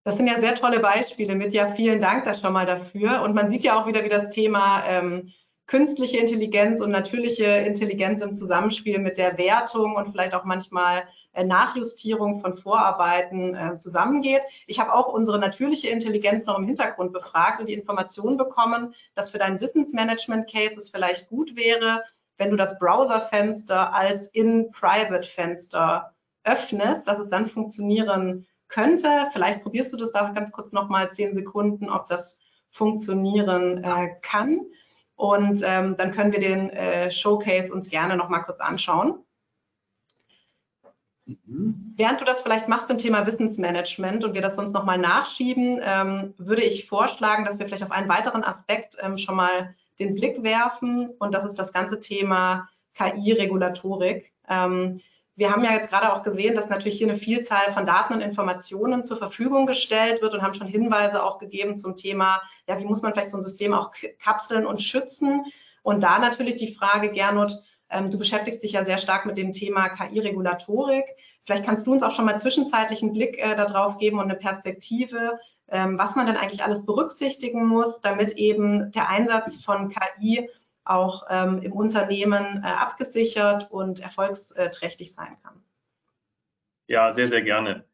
Das sind ja sehr tolle Beispiele mit. Ja, vielen Dank da schon mal dafür. Und man sieht ja auch wieder, wie das Thema ähm, künstliche Intelligenz und natürliche Intelligenz im Zusammenspiel mit der Wertung und vielleicht auch manchmal äh, Nachjustierung von Vorarbeiten äh, zusammengeht. Ich habe auch unsere natürliche Intelligenz noch im Hintergrund befragt und die Information bekommen, dass für dein Wissensmanagement-Case es vielleicht gut wäre, wenn du das Browserfenster als in-Private-Fenster öffnest, dass es dann funktionieren könnte. Vielleicht probierst du das da ganz kurz nochmal zehn Sekunden, ob das funktionieren äh, kann. Und ähm, dann können wir den äh, Showcase uns gerne nochmal kurz anschauen. Mhm. Während du das vielleicht machst zum Thema Wissensmanagement und wir das sonst nochmal nachschieben, ähm, würde ich vorschlagen, dass wir vielleicht auf einen weiteren Aspekt ähm, schon mal den Blick werfen und das ist das ganze Thema KI-Regulatorik. Ähm, wir haben ja jetzt gerade auch gesehen, dass natürlich hier eine Vielzahl von Daten und Informationen zur Verfügung gestellt wird und haben schon Hinweise auch gegeben zum Thema, ja, wie muss man vielleicht so ein System auch kapseln und schützen? Und da natürlich die Frage, Gernot, ähm, du beschäftigst dich ja sehr stark mit dem Thema KI-Regulatorik. Vielleicht kannst du uns auch schon mal zwischenzeitlich einen Blick äh, darauf geben und eine Perspektive, ähm, was man denn eigentlich alles berücksichtigen muss, damit eben der Einsatz von KI auch ähm, im Unternehmen äh, abgesichert und erfolgsträchtig sein kann. Ja, sehr, sehr gerne.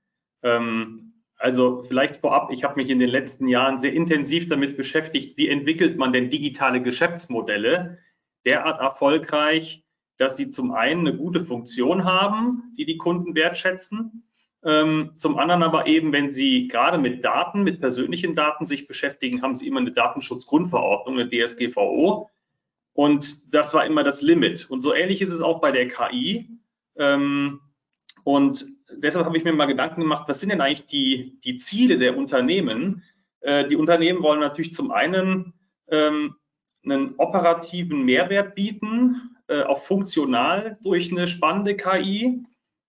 Ähm, also vielleicht vorab, ich habe mich in den letzten Jahren sehr intensiv damit beschäftigt, wie entwickelt man denn digitale Geschäftsmodelle derart erfolgreich, dass sie zum einen eine gute Funktion haben, die die Kunden wertschätzen, ähm, zum anderen aber eben, wenn Sie gerade mit Daten, mit persönlichen Daten sich beschäftigen, haben Sie immer eine Datenschutzgrundverordnung, eine DSGVO. Und das war immer das Limit. Und so ähnlich ist es auch bei der KI. Ähm, und deshalb habe ich mir mal Gedanken gemacht, was sind denn eigentlich die, die Ziele der Unternehmen? Äh, die Unternehmen wollen natürlich zum einen ähm, einen operativen Mehrwert bieten, äh, auch funktional durch eine spannende KI.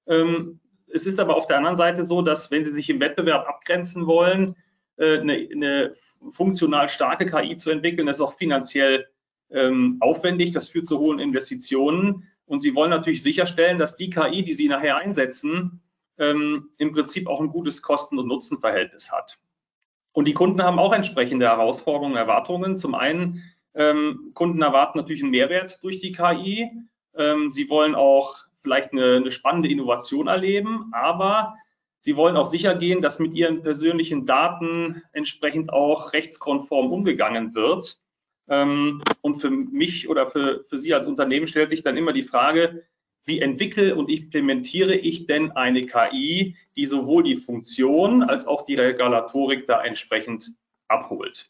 Ähm, es ist aber auf der anderen Seite so, dass wenn Sie sich im Wettbewerb abgrenzen wollen, äh, eine, eine, funktional starke KI zu entwickeln, das auch finanziell ähm, aufwendig, das führt zu hohen Investitionen. Und Sie wollen natürlich sicherstellen, dass die KI, die Sie nachher einsetzen, ähm, im Prinzip auch ein gutes Kosten- und Nutzenverhältnis hat. Und die Kunden haben auch entsprechende Herausforderungen, Erwartungen. Zum einen ähm, Kunden erwarten natürlich einen Mehrwert durch die KI. Ähm, sie wollen auch vielleicht eine, eine, spannende Innovation erleben, aber sie wollen auch sicher gehen, dass mit ihren persönlichen Daten entsprechend auch rechtskonform umgegangen wird. Ähm, und für mich oder für, für Sie als Unternehmen stellt sich dann immer die Frage, wie entwickle und implementiere ich denn eine KI, die sowohl die Funktion als auch die Regulatorik da entsprechend abholt.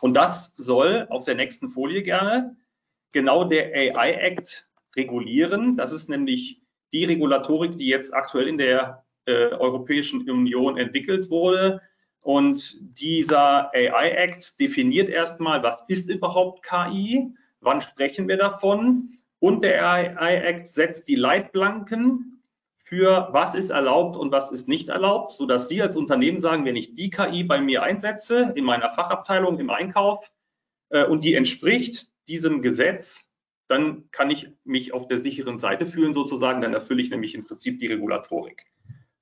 Und das soll auf der nächsten Folie gerne genau der AI Act regulieren. Das ist nämlich die Regulatorik, die jetzt aktuell in der äh, Europäischen Union entwickelt wurde. Und dieser AI Act definiert erstmal, was ist überhaupt KI, wann sprechen wir davon. Und der AI Act setzt die Leitplanken für was ist erlaubt und was ist nicht erlaubt, sodass Sie als Unternehmen sagen, wenn ich die KI bei mir einsetze, in meiner Fachabteilung, im Einkauf, äh, und die entspricht diesem Gesetz, dann kann ich mich auf der sicheren Seite fühlen sozusagen, dann erfülle ich nämlich im Prinzip die Regulatorik.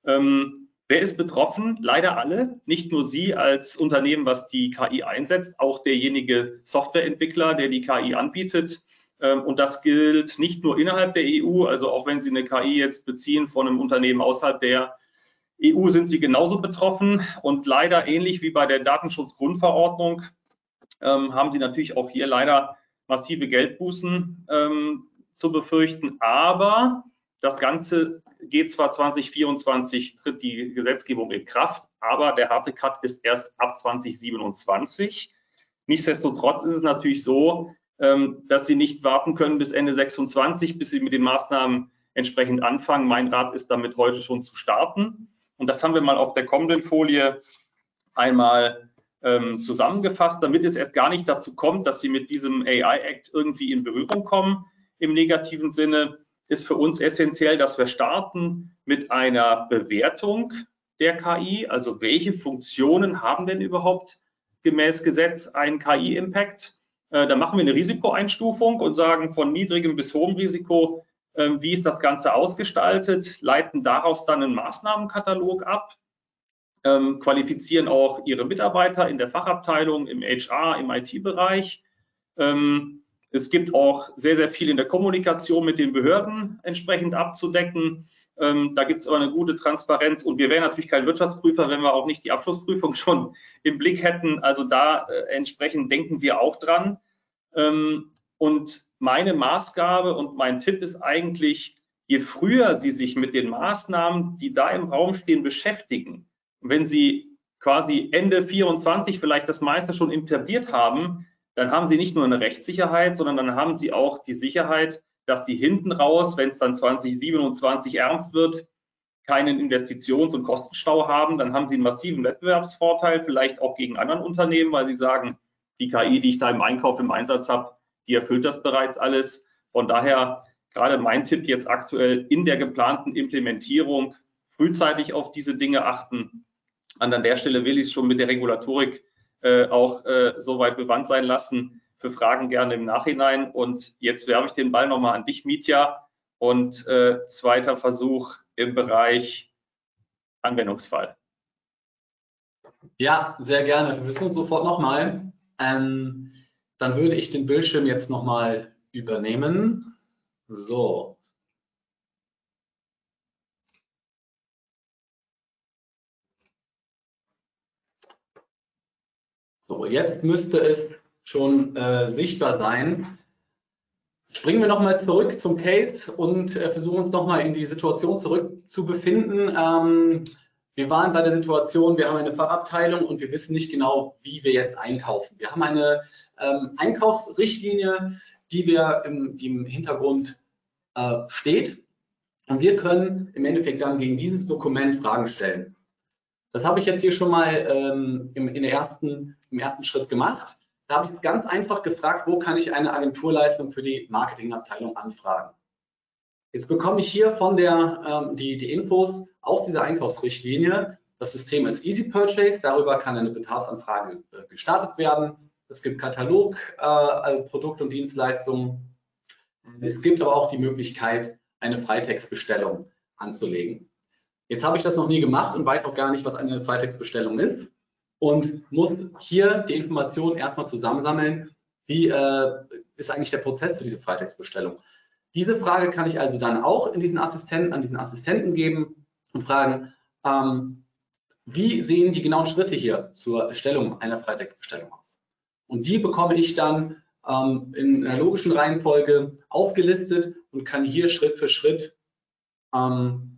Ähm, wer ist betroffen? Leider alle, nicht nur Sie als Unternehmen, was die KI einsetzt, auch derjenige Softwareentwickler, der die KI anbietet. Ähm, und das gilt nicht nur innerhalb der EU, also auch wenn Sie eine KI jetzt beziehen von einem Unternehmen außerhalb der EU, sind Sie genauso betroffen. Und leider ähnlich wie bei der Datenschutzgrundverordnung ähm, haben Sie natürlich auch hier leider massive Geldbußen ähm, zu befürchten. Aber das Ganze geht zwar 2024, tritt die Gesetzgebung in Kraft, aber der harte Cut ist erst ab 2027. Nichtsdestotrotz ist es natürlich so, ähm, dass Sie nicht warten können bis Ende 26, bis Sie mit den Maßnahmen entsprechend anfangen. Mein Rat ist damit heute schon zu starten. Und das haben wir mal auf der kommenden Folie einmal ähm, zusammengefasst, damit es erst gar nicht dazu kommt, dass Sie mit diesem AI Act irgendwie in Berührung kommen. Im negativen Sinne ist für uns essentiell, dass wir starten mit einer Bewertung der KI, also welche Funktionen haben denn überhaupt gemäß Gesetz einen KI-Impact. Äh, da machen wir eine Risikoeinstufung und sagen von niedrigem bis hohem Risiko, äh, wie ist das Ganze ausgestaltet, leiten daraus dann einen Maßnahmenkatalog ab ähm, qualifizieren auch ihre Mitarbeiter in der Fachabteilung, im HR, im IT-Bereich. Ähm, es gibt auch sehr, sehr viel in der Kommunikation mit den Behörden entsprechend abzudecken. Ähm, da gibt es aber eine gute Transparenz und wir wären natürlich kein Wirtschaftsprüfer, wenn wir auch nicht die Abschlussprüfung <laughs> schon im Blick hätten. Also da äh, entsprechend denken wir auch dran. Ähm, und meine Maßgabe und mein Tipp ist eigentlich, je früher Sie sich mit den Maßnahmen, die da im Raum stehen, beschäftigen, wenn Sie quasi Ende 24 vielleicht das meiste schon etabliert haben, dann haben Sie nicht nur eine Rechtssicherheit, sondern dann haben Sie auch die Sicherheit, dass Sie hinten raus, wenn es dann 2027 ernst wird, keinen Investitions- und Kostenstau haben. Dann haben Sie einen massiven Wettbewerbsvorteil, vielleicht auch gegen anderen Unternehmen, weil Sie sagen, die KI, die ich da im Einkauf im Einsatz habe, die erfüllt das bereits alles. Von daher gerade mein Tipp jetzt aktuell in der geplanten Implementierung frühzeitig auf diese Dinge achten, an der Stelle will ich es schon mit der Regulatorik äh, auch äh, soweit bewandt sein lassen. Für Fragen gerne im Nachhinein. Und jetzt werfe ich den Ball nochmal an dich, Mietja. Und äh, zweiter Versuch im Bereich Anwendungsfall. Ja, sehr gerne. Wir wissen uns sofort nochmal. Ähm, dann würde ich den Bildschirm jetzt nochmal übernehmen. So, So, jetzt müsste es schon äh, sichtbar sein. Springen wir nochmal zurück zum Case und äh, versuchen uns nochmal in die Situation zurück zu befinden. Ähm, wir waren bei der Situation, wir haben eine Fachabteilung und wir wissen nicht genau, wie wir jetzt einkaufen. Wir haben eine ähm, Einkaufsrichtlinie, die wir im, die im Hintergrund äh, steht und wir können im Endeffekt dann gegen dieses Dokument Fragen stellen. Das habe ich jetzt hier schon mal ähm, im, in der ersten, im ersten Schritt gemacht. Da habe ich ganz einfach gefragt, wo kann ich eine Agenturleistung für die Marketingabteilung anfragen. Jetzt bekomme ich hier von der ähm, die, die Infos aus dieser Einkaufsrichtlinie. Das System ist Easy Purchase, darüber kann eine Bedarfsanfrage äh, gestartet werden. Es gibt Katalog, äh, Produkt- und Dienstleistungen. Es gibt aber auch die Möglichkeit, eine Freitextbestellung anzulegen. Jetzt habe ich das noch nie gemacht und weiß auch gar nicht, was eine Freitextbestellung ist und muss hier die Informationen erstmal zusammensammeln. Wie äh, ist eigentlich der Prozess für diese Freitextbestellung? Diese Frage kann ich also dann auch in diesen Assistenten, an diesen Assistenten geben und fragen, ähm, wie sehen die genauen Schritte hier zur Erstellung einer Freitextbestellung aus? Und die bekomme ich dann ähm, in einer logischen Reihenfolge aufgelistet und kann hier Schritt für Schritt ähm,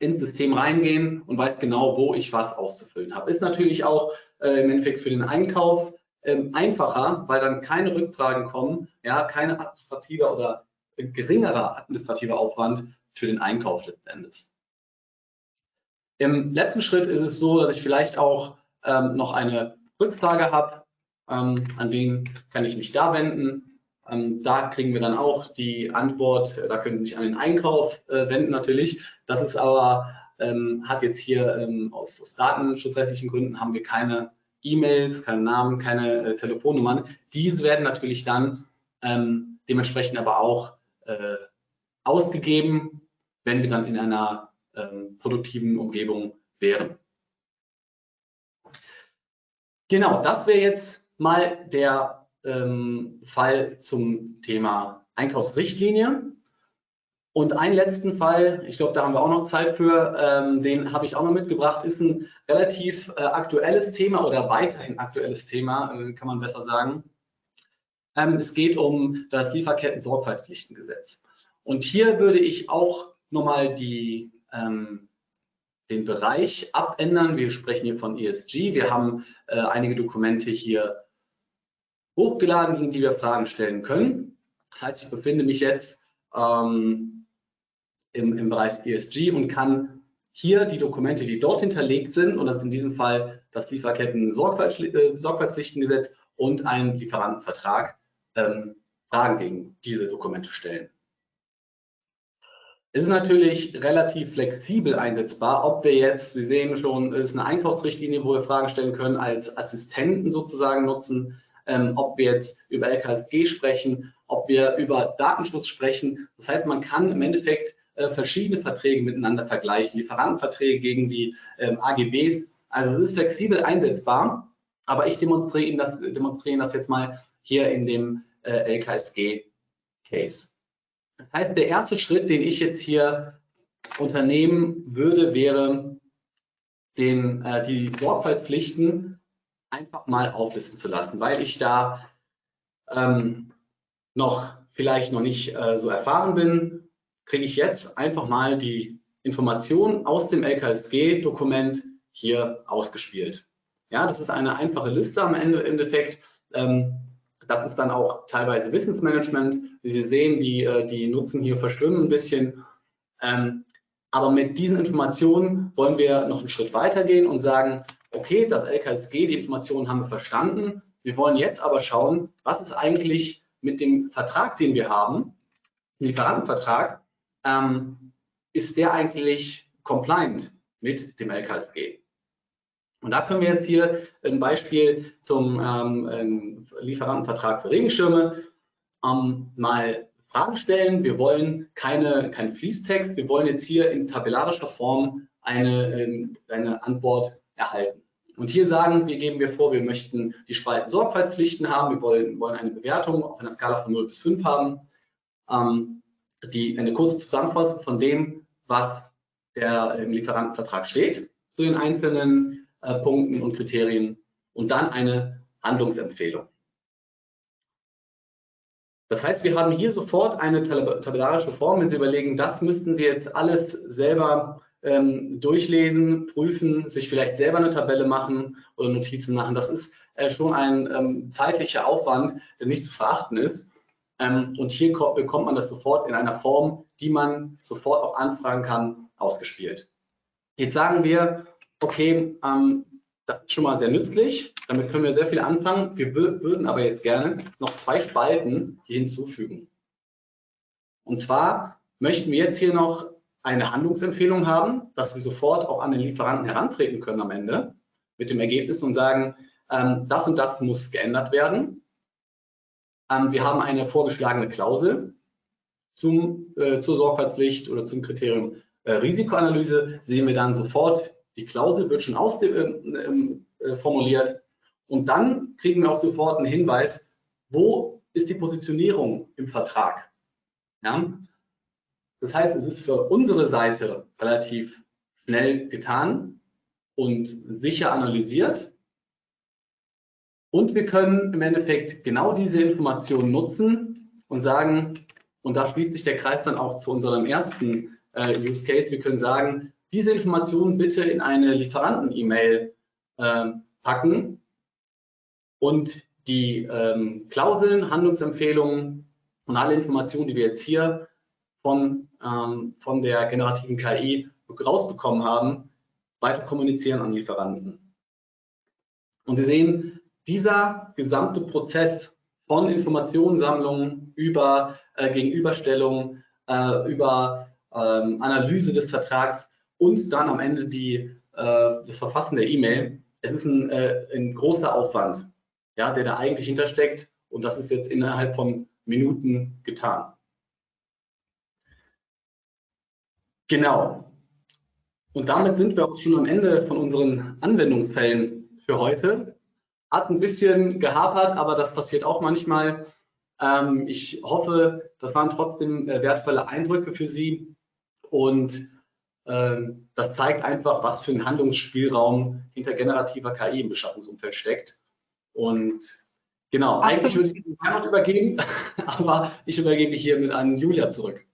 ins System reingehen und weiß genau, wo ich was auszufüllen habe. Ist natürlich auch äh, im Endeffekt für den Einkauf ähm, einfacher, weil dann keine Rückfragen kommen, ja, keine administrative oder geringerer administrativer Aufwand für den Einkauf letztendlich. Im letzten Schritt ist es so, dass ich vielleicht auch ähm, noch eine Rückfrage habe, ähm, an wen kann ich mich da wenden. Ähm, da kriegen wir dann auch die Antwort, da können Sie sich an den Einkauf äh, wenden natürlich. Das ist aber, ähm, hat jetzt hier ähm, aus, aus datenschutzrechtlichen Gründen haben wir keine E-Mails, keine Namen, keine äh, Telefonnummern. Diese werden natürlich dann ähm, dementsprechend aber auch äh, ausgegeben, wenn wir dann in einer ähm, produktiven Umgebung wären. Genau, das wäre jetzt mal der ähm, Fall zum Thema Einkaufsrichtlinie. Und einen letzten Fall, ich glaube, da haben wir auch noch Zeit für, ähm, den habe ich auch noch mitgebracht, ist ein relativ äh, aktuelles Thema oder weiterhin aktuelles Thema, äh, kann man besser sagen. Ähm, es geht um das Lieferketten-Sorgfaltspflichtengesetz. Und hier würde ich auch nochmal die, ähm, den Bereich abändern. Wir sprechen hier von ESG. Wir haben äh, einige Dokumente hier hochgeladen, gegen die wir Fragen stellen können. Das heißt, ich befinde mich jetzt ähm, im, im Bereich ESG und kann hier die Dokumente, die dort hinterlegt sind, und das ist in diesem Fall das Lieferketten-Sorgfaltspflichtengesetz äh, und ein Lieferantenvertrag, ähm, Fragen gegen diese Dokumente stellen. Es ist natürlich relativ flexibel einsetzbar, ob wir jetzt, Sie sehen schon, es ist eine Einkaufsrichtlinie, wo wir Fragen stellen können, als Assistenten sozusagen nutzen, ähm, ob wir jetzt über LKSG sprechen, ob wir über Datenschutz sprechen. Das heißt, man kann im Endeffekt äh, verschiedene Verträge miteinander vergleichen, Lieferantenverträge gegen die ähm, AGBs. Also es ist flexibel einsetzbar, aber ich demonstriere Ihnen das, demonstriere Ihnen das jetzt mal hier in dem äh, LKSG-Case. Das heißt, der erste Schritt, den ich jetzt hier unternehmen würde, wäre, den, äh, die Sorgfaltspflichten einfach mal auflisten zu lassen, weil ich da ähm, noch vielleicht noch nicht äh, so erfahren bin kriege ich jetzt einfach mal die Informationen aus dem LKSG-Dokument hier ausgespielt. Ja, das ist eine einfache Liste am Ende im Endeffekt. Ähm, das ist dann auch teilweise Wissensmanagement. Wie Sie sehen, die, äh, die Nutzen hier verschwimmen ein bisschen. Ähm, aber mit diesen Informationen wollen wir noch einen Schritt weiter gehen und sagen, okay, das LKSG, die Informationen haben wir verstanden. Wir wollen jetzt aber schauen, was ist eigentlich mit dem Vertrag, den wir haben, Lieferantenvertrag, ähm, ist der eigentlich compliant mit dem LKSG? Und da können wir jetzt hier ein Beispiel zum ähm, Lieferantenvertrag für Regenschirme ähm, mal Fragen stellen. Wir wollen keine, keinen Fließtext, wir wollen jetzt hier in tabellarischer Form eine, ähm, eine Antwort erhalten. Und hier sagen wir, geben wir vor, wir möchten die Spalten Sorgfaltspflichten haben, wir wollen, wollen eine Bewertung auf einer Skala von 0 bis 5 haben. Ähm, die, eine kurze Zusammenfassung von dem, was der im Lieferantenvertrag steht, zu den einzelnen äh, Punkten und Kriterien und dann eine Handlungsempfehlung. Das heißt, wir haben hier sofort eine tabellarische Form. Wenn Sie überlegen, das müssten Sie jetzt alles selber ähm, durchlesen, prüfen, sich vielleicht selber eine Tabelle machen oder Notizen machen. Das ist äh, schon ein ähm, zeitlicher Aufwand, der nicht zu verachten ist. Ähm, und hier bekommt man das sofort in einer Form, die man sofort auch anfragen kann, ausgespielt. Jetzt sagen wir, okay, ähm, das ist schon mal sehr nützlich, damit können wir sehr viel anfangen. Wir würden aber jetzt gerne noch zwei Spalten hier hinzufügen. Und zwar möchten wir jetzt hier noch eine Handlungsempfehlung haben, dass wir sofort auch an den Lieferanten herantreten können am Ende mit dem Ergebnis und sagen, ähm, das und das muss geändert werden. Ähm, wir haben eine vorgeschlagene Klausel zum, äh, zur Sorgfaltspflicht oder zum Kriterium äh, Risikoanalyse. Sehen wir dann sofort, die Klausel wird schon ausformuliert äh, und dann kriegen wir auch sofort einen Hinweis, wo ist die Positionierung im Vertrag. Ja? Das heißt, es ist für unsere Seite relativ schnell getan und sicher analysiert. Und wir können im Endeffekt genau diese Informationen nutzen und sagen, und da schließt sich der Kreis dann auch zu unserem ersten äh, Use Case, wir können sagen, diese Informationen bitte in eine Lieferanten-E-Mail äh, packen und die ähm, Klauseln, Handlungsempfehlungen und alle Informationen, die wir jetzt hier von, ähm, von der generativen KI rausbekommen haben, weiter kommunizieren an Lieferanten. Und Sie sehen, dieser gesamte Prozess von Informationssammlung über äh, Gegenüberstellung, äh, über ähm, Analyse des Vertrags und dann am Ende die, äh, das Verfassen der E-Mail, es ist ein, äh, ein großer Aufwand, ja, der da eigentlich hintersteckt und das ist jetzt innerhalb von Minuten getan. Genau. Und damit sind wir auch schon am Ende von unseren Anwendungsfällen für heute. Hat ein bisschen gehapert, aber das passiert auch manchmal. Ähm, ich hoffe, das waren trotzdem äh, wertvolle Eindrücke für Sie und ähm, das zeigt einfach, was für ein Handlungsspielraum hinter generativer KI im Beschaffungsumfeld steckt. Und genau, Absolut. eigentlich würde ich den Heimat übergeben, <laughs> aber ich übergebe hier mit an Julia zurück.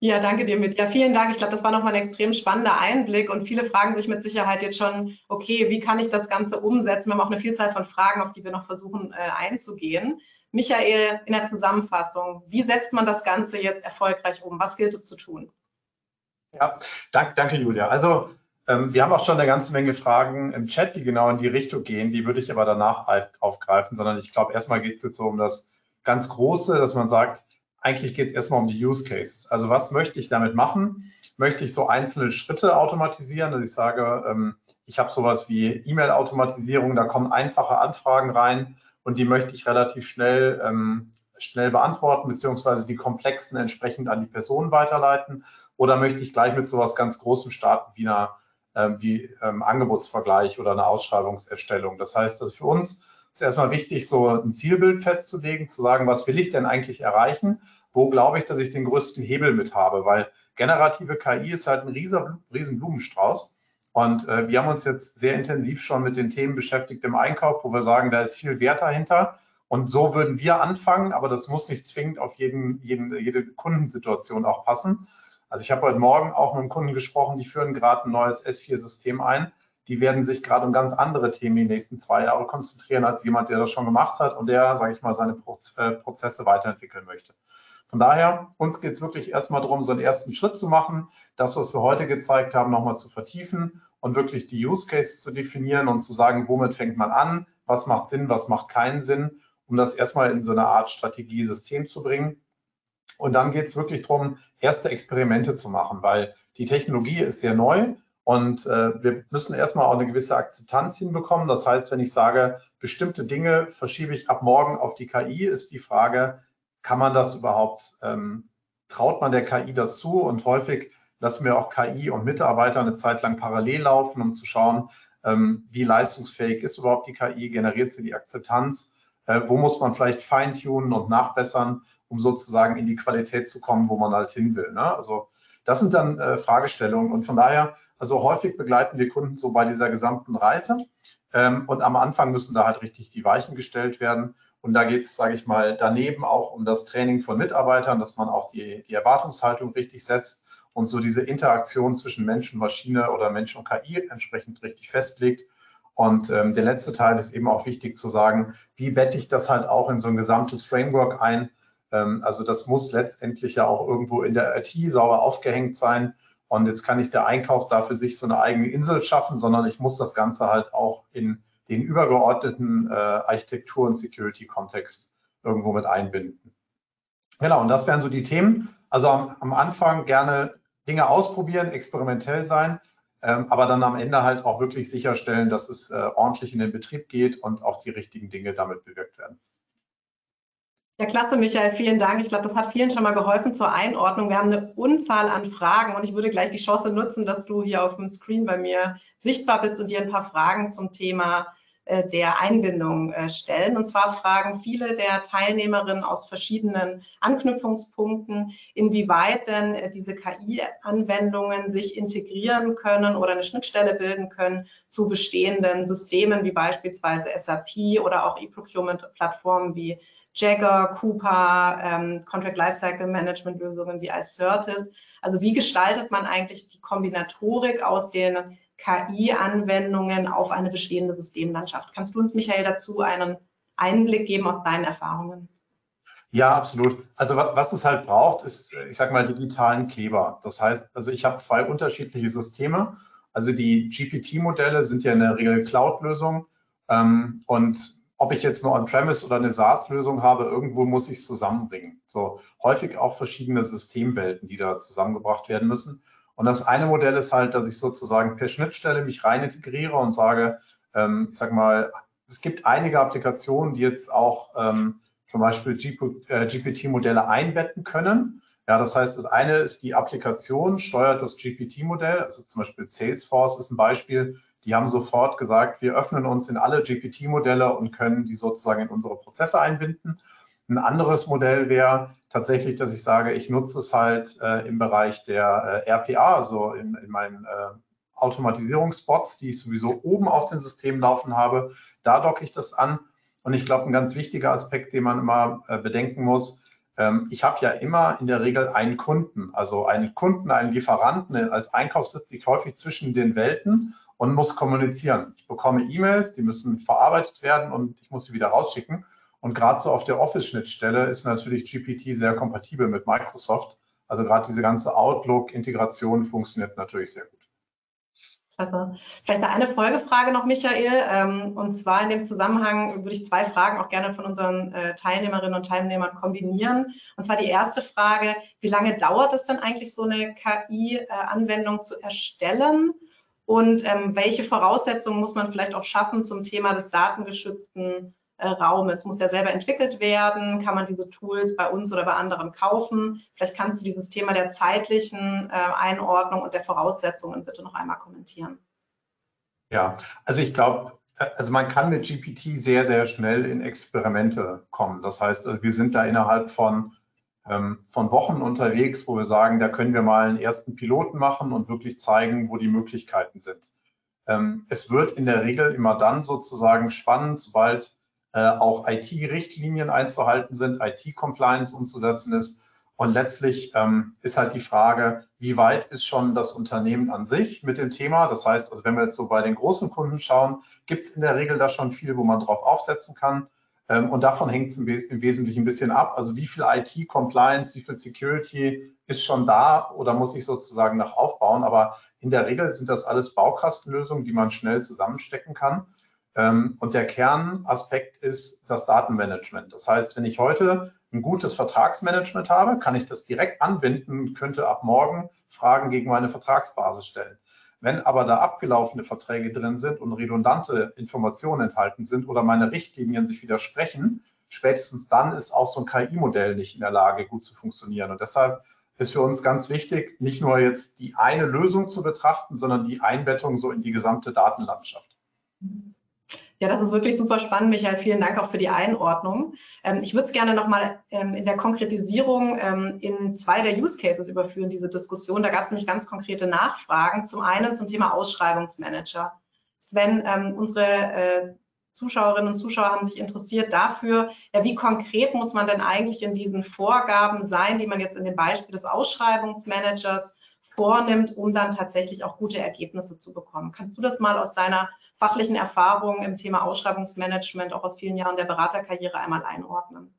Ja, danke dir mit. Ja, vielen Dank. Ich glaube, das war nochmal ein extrem spannender Einblick und viele fragen sich mit Sicherheit jetzt schon, okay, wie kann ich das Ganze umsetzen? Wir haben auch eine Vielzahl von Fragen, auf die wir noch versuchen äh, einzugehen. Michael, in der Zusammenfassung, wie setzt man das Ganze jetzt erfolgreich um? Was gilt es zu tun? Ja, danke, danke Julia. Also ähm, wir haben auch schon eine ganze Menge Fragen im Chat, die genau in die Richtung gehen. Die würde ich aber danach aufgreifen, sondern ich glaube, erstmal geht es jetzt so um das ganz Große, dass man sagt, eigentlich geht es erstmal um die Use Cases. Also was möchte ich damit machen? Möchte ich so einzelne Schritte automatisieren, dass ich sage, ähm, ich habe sowas wie E-Mail-Automatisierung, da kommen einfache Anfragen rein und die möchte ich relativ schnell, ähm, schnell beantworten, beziehungsweise die komplexen entsprechend an die Person weiterleiten. Oder möchte ich gleich mit sowas ganz Großem starten wie einer äh, wie ähm, Angebotsvergleich oder eine Ausschreibungserstellung. Das heißt, dass für uns ist erstmal wichtig, so ein Zielbild festzulegen, zu sagen, was will ich denn eigentlich erreichen? Wo glaube ich, dass ich den größten Hebel mit habe? Weil generative KI ist halt ein riesen, riesen Blumenstrauß. Und äh, wir haben uns jetzt sehr intensiv schon mit den Themen beschäftigt im Einkauf, wo wir sagen, da ist viel Wert dahinter. Und so würden wir anfangen, aber das muss nicht zwingend auf jeden, jeden, jede Kundensituation auch passen. Also ich habe heute Morgen auch mit einem Kunden gesprochen, die führen gerade ein neues S4-System ein die werden sich gerade um ganz andere Themen die nächsten zwei Jahre konzentrieren, als jemand, der das schon gemacht hat und der, sage ich mal, seine äh, Prozesse weiterentwickeln möchte. Von daher, uns geht es wirklich erstmal darum, so einen ersten Schritt zu machen, das, was wir heute gezeigt haben, nochmal zu vertiefen und wirklich die Use Cases zu definieren und zu sagen, womit fängt man an, was macht Sinn, was macht keinen Sinn, um das erstmal in so eine Art Strategie-System zu bringen. Und dann geht es wirklich darum, erste Experimente zu machen, weil die Technologie ist sehr neu und äh, wir müssen erstmal auch eine gewisse Akzeptanz hinbekommen. Das heißt, wenn ich sage, bestimmte Dinge verschiebe ich ab morgen auf die KI, ist die Frage, kann man das überhaupt, ähm, traut man der KI das zu? Und häufig lassen wir auch KI und Mitarbeiter eine Zeit lang parallel laufen, um zu schauen, ähm, wie leistungsfähig ist überhaupt die KI, generiert sie die Akzeptanz, äh, wo muss man vielleicht feintunen und nachbessern, um sozusagen in die Qualität zu kommen, wo man halt hin will. Ne? Also das sind dann äh, Fragestellungen und von daher, also häufig begleiten wir Kunden so bei dieser gesamten Reise ähm, und am Anfang müssen da halt richtig die Weichen gestellt werden. Und da geht es, sage ich mal, daneben auch um das Training von Mitarbeitern, dass man auch die, die Erwartungshaltung richtig setzt und so diese Interaktion zwischen Mensch und Maschine oder Mensch und KI entsprechend richtig festlegt. Und ähm, der letzte Teil ist eben auch wichtig zu sagen, wie bette ich das halt auch in so ein gesamtes Framework ein, also das muss letztendlich ja auch irgendwo in der IT sauber aufgehängt sein. Und jetzt kann nicht der Einkauf da für sich so eine eigene Insel schaffen, sondern ich muss das Ganze halt auch in den übergeordneten äh, Architektur- und Security-Kontext irgendwo mit einbinden. Genau, und das wären so die Themen. Also am, am Anfang gerne Dinge ausprobieren, experimentell sein, ähm, aber dann am Ende halt auch wirklich sicherstellen, dass es äh, ordentlich in den Betrieb geht und auch die richtigen Dinge damit bewirkt werden. Ja, klasse, Michael, vielen Dank. Ich glaube, das hat vielen schon mal geholfen zur Einordnung. Wir haben eine Unzahl an Fragen und ich würde gleich die Chance nutzen, dass du hier auf dem Screen bei mir sichtbar bist und dir ein paar Fragen zum Thema äh, der Einbindung äh, stellen. Und zwar fragen viele der Teilnehmerinnen aus verschiedenen Anknüpfungspunkten, inwieweit denn äh, diese KI-Anwendungen sich integrieren können oder eine Schnittstelle bilden können zu bestehenden Systemen wie beispielsweise SAP oder auch E-Procurement-Plattformen wie Jagger, Cooper, ähm, Contract Lifecycle Management Lösungen wie iCertis. Also wie gestaltet man eigentlich die Kombinatorik aus den KI-Anwendungen auf eine bestehende Systemlandschaft. Kannst du uns, Michael, dazu einen Einblick geben aus deinen Erfahrungen? Ja, absolut. Also was es halt braucht, ist, ich sage mal, digitalen Kleber. Das heißt, also ich habe zwei unterschiedliche Systeme. Also die GPT-Modelle sind ja in der Regel Cloud-Lösungen. Ähm, und ob ich jetzt nur On-Premise oder eine SaaS-Lösung habe, irgendwo muss ich es zusammenbringen. So häufig auch verschiedene Systemwelten, die da zusammengebracht werden müssen. Und das eine Modell ist halt, dass ich sozusagen per Schnittstelle mich rein integriere und sage, ähm, ich sag mal, es gibt einige Applikationen, die jetzt auch ähm, zum Beispiel GPT-Modelle äh, einbetten können. Ja, das heißt, das eine ist die Applikation, steuert das GPT-Modell, also zum Beispiel Salesforce ist ein Beispiel, die haben sofort gesagt, wir öffnen uns in alle GPT-Modelle und können die sozusagen in unsere Prozesse einbinden. Ein anderes Modell wäre tatsächlich, dass ich sage, ich nutze es halt äh, im Bereich der äh, RPA, also in, in meinen äh, Automatisierungsspots, die ich sowieso oben auf den Systemen laufen habe. Da docke ich das an. Und ich glaube, ein ganz wichtiger Aspekt, den man immer äh, bedenken muss, ähm, ich habe ja immer in der Regel einen Kunden, also einen Kunden, einen Lieferanten. Als Einkauf sitze ich häufig zwischen den Welten und muss kommunizieren. Ich bekomme E-Mails, die müssen verarbeitet werden und ich muss sie wieder rausschicken. Und gerade so auf der Office-Schnittstelle ist natürlich GPT sehr kompatibel mit Microsoft. Also gerade diese ganze Outlook-Integration funktioniert natürlich sehr gut. Also vielleicht eine Folgefrage noch, Michael. Ähm, und zwar in dem Zusammenhang würde ich zwei Fragen auch gerne von unseren äh, Teilnehmerinnen und Teilnehmern kombinieren. Und zwar die erste Frage, wie lange dauert es denn eigentlich, so eine KI-Anwendung zu erstellen? Und ähm, welche Voraussetzungen muss man vielleicht auch schaffen zum Thema des datengeschützten äh, Raum ist. Muss der selber entwickelt werden? Kann man diese Tools bei uns oder bei anderen kaufen? Vielleicht kannst du dieses Thema der zeitlichen äh, Einordnung und der Voraussetzungen bitte noch einmal kommentieren. Ja, also ich glaube, äh, also man kann mit GPT sehr, sehr schnell in Experimente kommen. Das heißt, wir sind da innerhalb von, von Wochen unterwegs, wo wir sagen, da können wir mal einen ersten Piloten machen und wirklich zeigen, wo die Möglichkeiten sind. Ähm, es wird in der Regel immer dann sozusagen spannend, sobald äh, auch IT-Richtlinien einzuhalten sind, IT-Compliance umzusetzen ist. Und letztlich ähm, ist halt die Frage, wie weit ist schon das Unternehmen an sich mit dem Thema? Das heißt, also wenn wir jetzt so bei den großen Kunden schauen, gibt es in der Regel da schon viel, wo man drauf aufsetzen kann. Ähm, und davon hängt es im, Wes im, Wesentlichen ein bisschen ab. Also wie viel IT-Compliance, wie viel Security ist schon da oder muss ich sozusagen noch aufbauen? Aber in der Regel sind das alles Baukastenlösungen, die man schnell zusammenstecken kann. Ähm, und der Kernaspekt ist das Datenmanagement. Das heißt, wenn ich heute ein gutes Vertragsmanagement habe, kann ich das direkt anbinden könnte ab morgen Fragen gegen meine Vertragsbasis stellen. Wenn aber da abgelaufene Verträge drin sind und redundante Informationen enthalten sind oder meine Richtlinien sich widersprechen, spätestens dann ist auch so ein KI-Modell nicht in der Lage, gut zu funktionieren. Und deshalb ist für uns ganz wichtig, nicht nur jetzt die eine Lösung zu betrachten, sondern die Einbettung so in die gesamte Datenlandschaft. Mhm. Ja, das ist wirklich super spannend, Michael. Vielen Dank auch für die Einordnung. Ähm, ich würde es gerne nochmal ähm, in der Konkretisierung ähm, in zwei der Use Cases überführen, diese Diskussion. Da gab es nämlich ganz konkrete Nachfragen. Zum einen zum Thema Ausschreibungsmanager. Sven, ähm, unsere äh, Zuschauerinnen und Zuschauer haben sich interessiert dafür, ja, wie konkret muss man denn eigentlich in diesen Vorgaben sein, die man jetzt in dem Beispiel des Ausschreibungsmanagers vornimmt, um dann tatsächlich auch gute Ergebnisse zu bekommen. Kannst du das mal aus deiner fachlichen Erfahrungen im Thema Ausschreibungsmanagement auch aus vielen Jahren der Beraterkarriere einmal einordnen?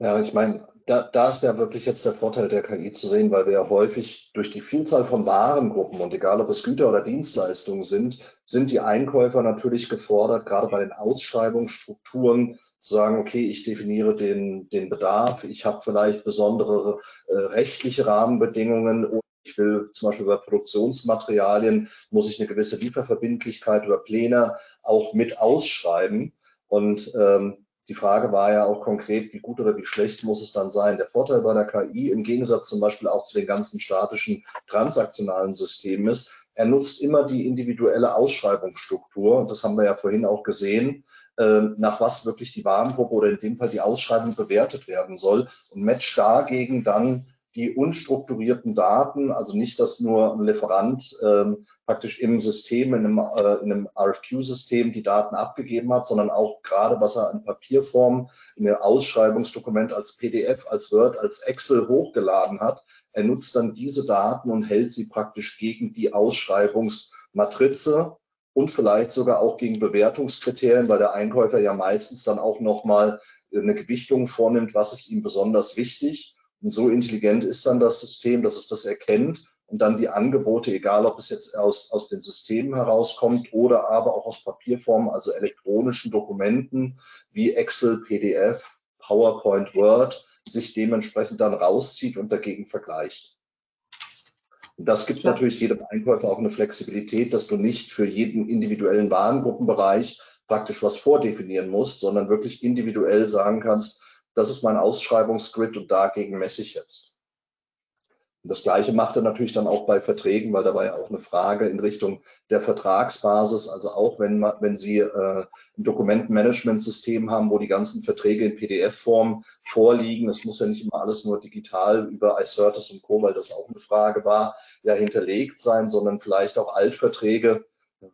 Ja, ich meine, da, da ist ja wirklich jetzt der Vorteil der KI zu sehen, weil wir ja häufig durch die Vielzahl von Warengruppen und egal ob es Güter oder Dienstleistungen sind, sind die Einkäufer natürlich gefordert, gerade bei den Ausschreibungsstrukturen zu sagen, okay, ich definiere den, den Bedarf, ich habe vielleicht besondere äh, rechtliche Rahmenbedingungen ich will zum Beispiel bei Produktionsmaterialien, muss ich eine gewisse Lieferverbindlichkeit oder Pläne auch mit ausschreiben. Und ähm, die Frage war ja auch konkret, wie gut oder wie schlecht muss es dann sein. Der Vorteil bei der KI im Gegensatz zum Beispiel auch zu den ganzen statischen transaktionalen Systemen ist, Er nutzt immer die individuelle Ausschreibungsstruktur. Das haben wir ja vorhin auch gesehen, äh, nach was wirklich die Warengruppe oder in dem Fall die Ausschreibung bewertet werden soll und matcht dagegen dann die unstrukturierten Daten, also nicht, dass nur ein Lieferant ähm, praktisch im System, in einem, äh, in einem RFQ-System die Daten abgegeben hat, sondern auch gerade, was er in Papierform, in einem Ausschreibungsdokument als PDF, als Word, als Excel hochgeladen hat. Er nutzt dann diese Daten und hält sie praktisch gegen die Ausschreibungsmatrize und vielleicht sogar auch gegen Bewertungskriterien, weil der Einkäufer ja meistens dann auch nochmal eine Gewichtung vornimmt, was ist ihm besonders wichtig und so intelligent ist dann das System, dass es das erkennt und dann die Angebote, egal ob es jetzt aus, aus den Systemen herauskommt oder aber auch aus Papierform, also elektronischen Dokumenten wie Excel, PDF, PowerPoint, Word, sich dementsprechend dann rauszieht und dagegen vergleicht. Und das gibt ja. natürlich jedem Einkäufer auch eine Flexibilität, dass du nicht für jeden individuellen Warengruppenbereich praktisch was vordefinieren musst, sondern wirklich individuell sagen kannst, das ist mein Ausschreibungsgrid und dagegen messe ich jetzt. Und das Gleiche macht er natürlich dann auch bei Verträgen, weil da war ja auch eine Frage in Richtung der Vertragsbasis. Also auch wenn, wenn Sie äh, ein Dokumentenmanagementsystem haben, wo die ganzen Verträge in PDF-Form vorliegen, es muss ja nicht immer alles nur digital über iCertis und Co., weil das auch eine Frage war, ja hinterlegt sein, sondern vielleicht auch Altverträge,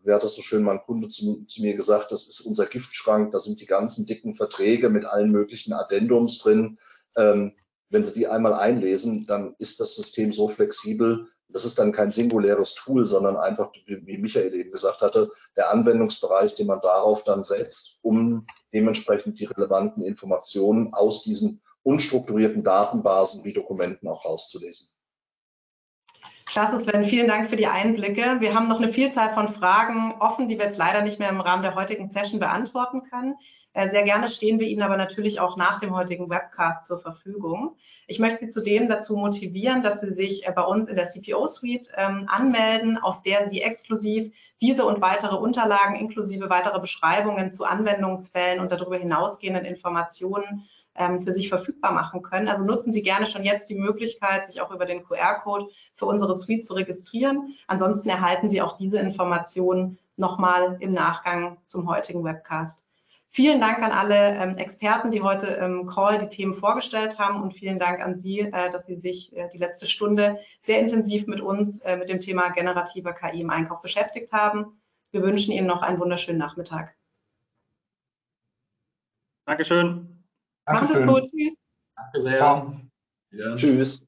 wer hat das so schön, mein Kunde zu, zu, mir gesagt, das ist unser Giftschrank, da sind die ganzen dicken Verträge mit allen möglichen Addendums drin. Ähm, wenn Sie die einmal einlesen, dann ist das System so flexibel. Das ist dann kein singuläres Tool, sondern einfach, wie Michael eben gesagt hatte, der Anwendungsbereich, den man darauf dann setzt, um dementsprechend die relevanten Informationen aus diesen unstrukturierten Datenbasen wie Dokumenten auch rauszulesen. Klasse, Sven. Vielen Dank für die Einblicke. Wir haben noch eine Vielzahl von Fragen offen, die wir jetzt leider nicht mehr im Rahmen der heutigen Session beantworten können. Äh, sehr gerne stehen wir Ihnen aber natürlich auch nach dem heutigen Webcast zur Verfügung. Ich möchte Sie zudem dazu motivieren, dass Sie sich äh, bei uns in der CPO Suite ähm, anmelden, auf der Sie exklusiv diese und weitere Unterlagen inklusive weitere Beschreibungen zu Anwendungsfällen und darüber hinausgehenden Informationen ähm, für sich verfügbar machen können. Also nutzen Sie gerne schon jetzt die Möglichkeit, sich auch über den QR-Code für unsere Suite zu registrieren. Ansonsten erhalten Sie auch diese Informationen nochmal im Nachgang zum heutigen Webcast. Vielen Dank an alle ähm, Experten, die heute im Call die Themen vorgestellt haben und vielen Dank an Sie, äh, dass Sie sich äh, die letzte Stunde sehr intensiv mit uns äh, mit dem Thema generative KI im Einkauf beschäftigt haben. Wir wünschen Ihnen noch einen wunderschönen Nachmittag. Dankeschön. Macht es gut. Tschüss. Danke sehr. Ja. Tschüss.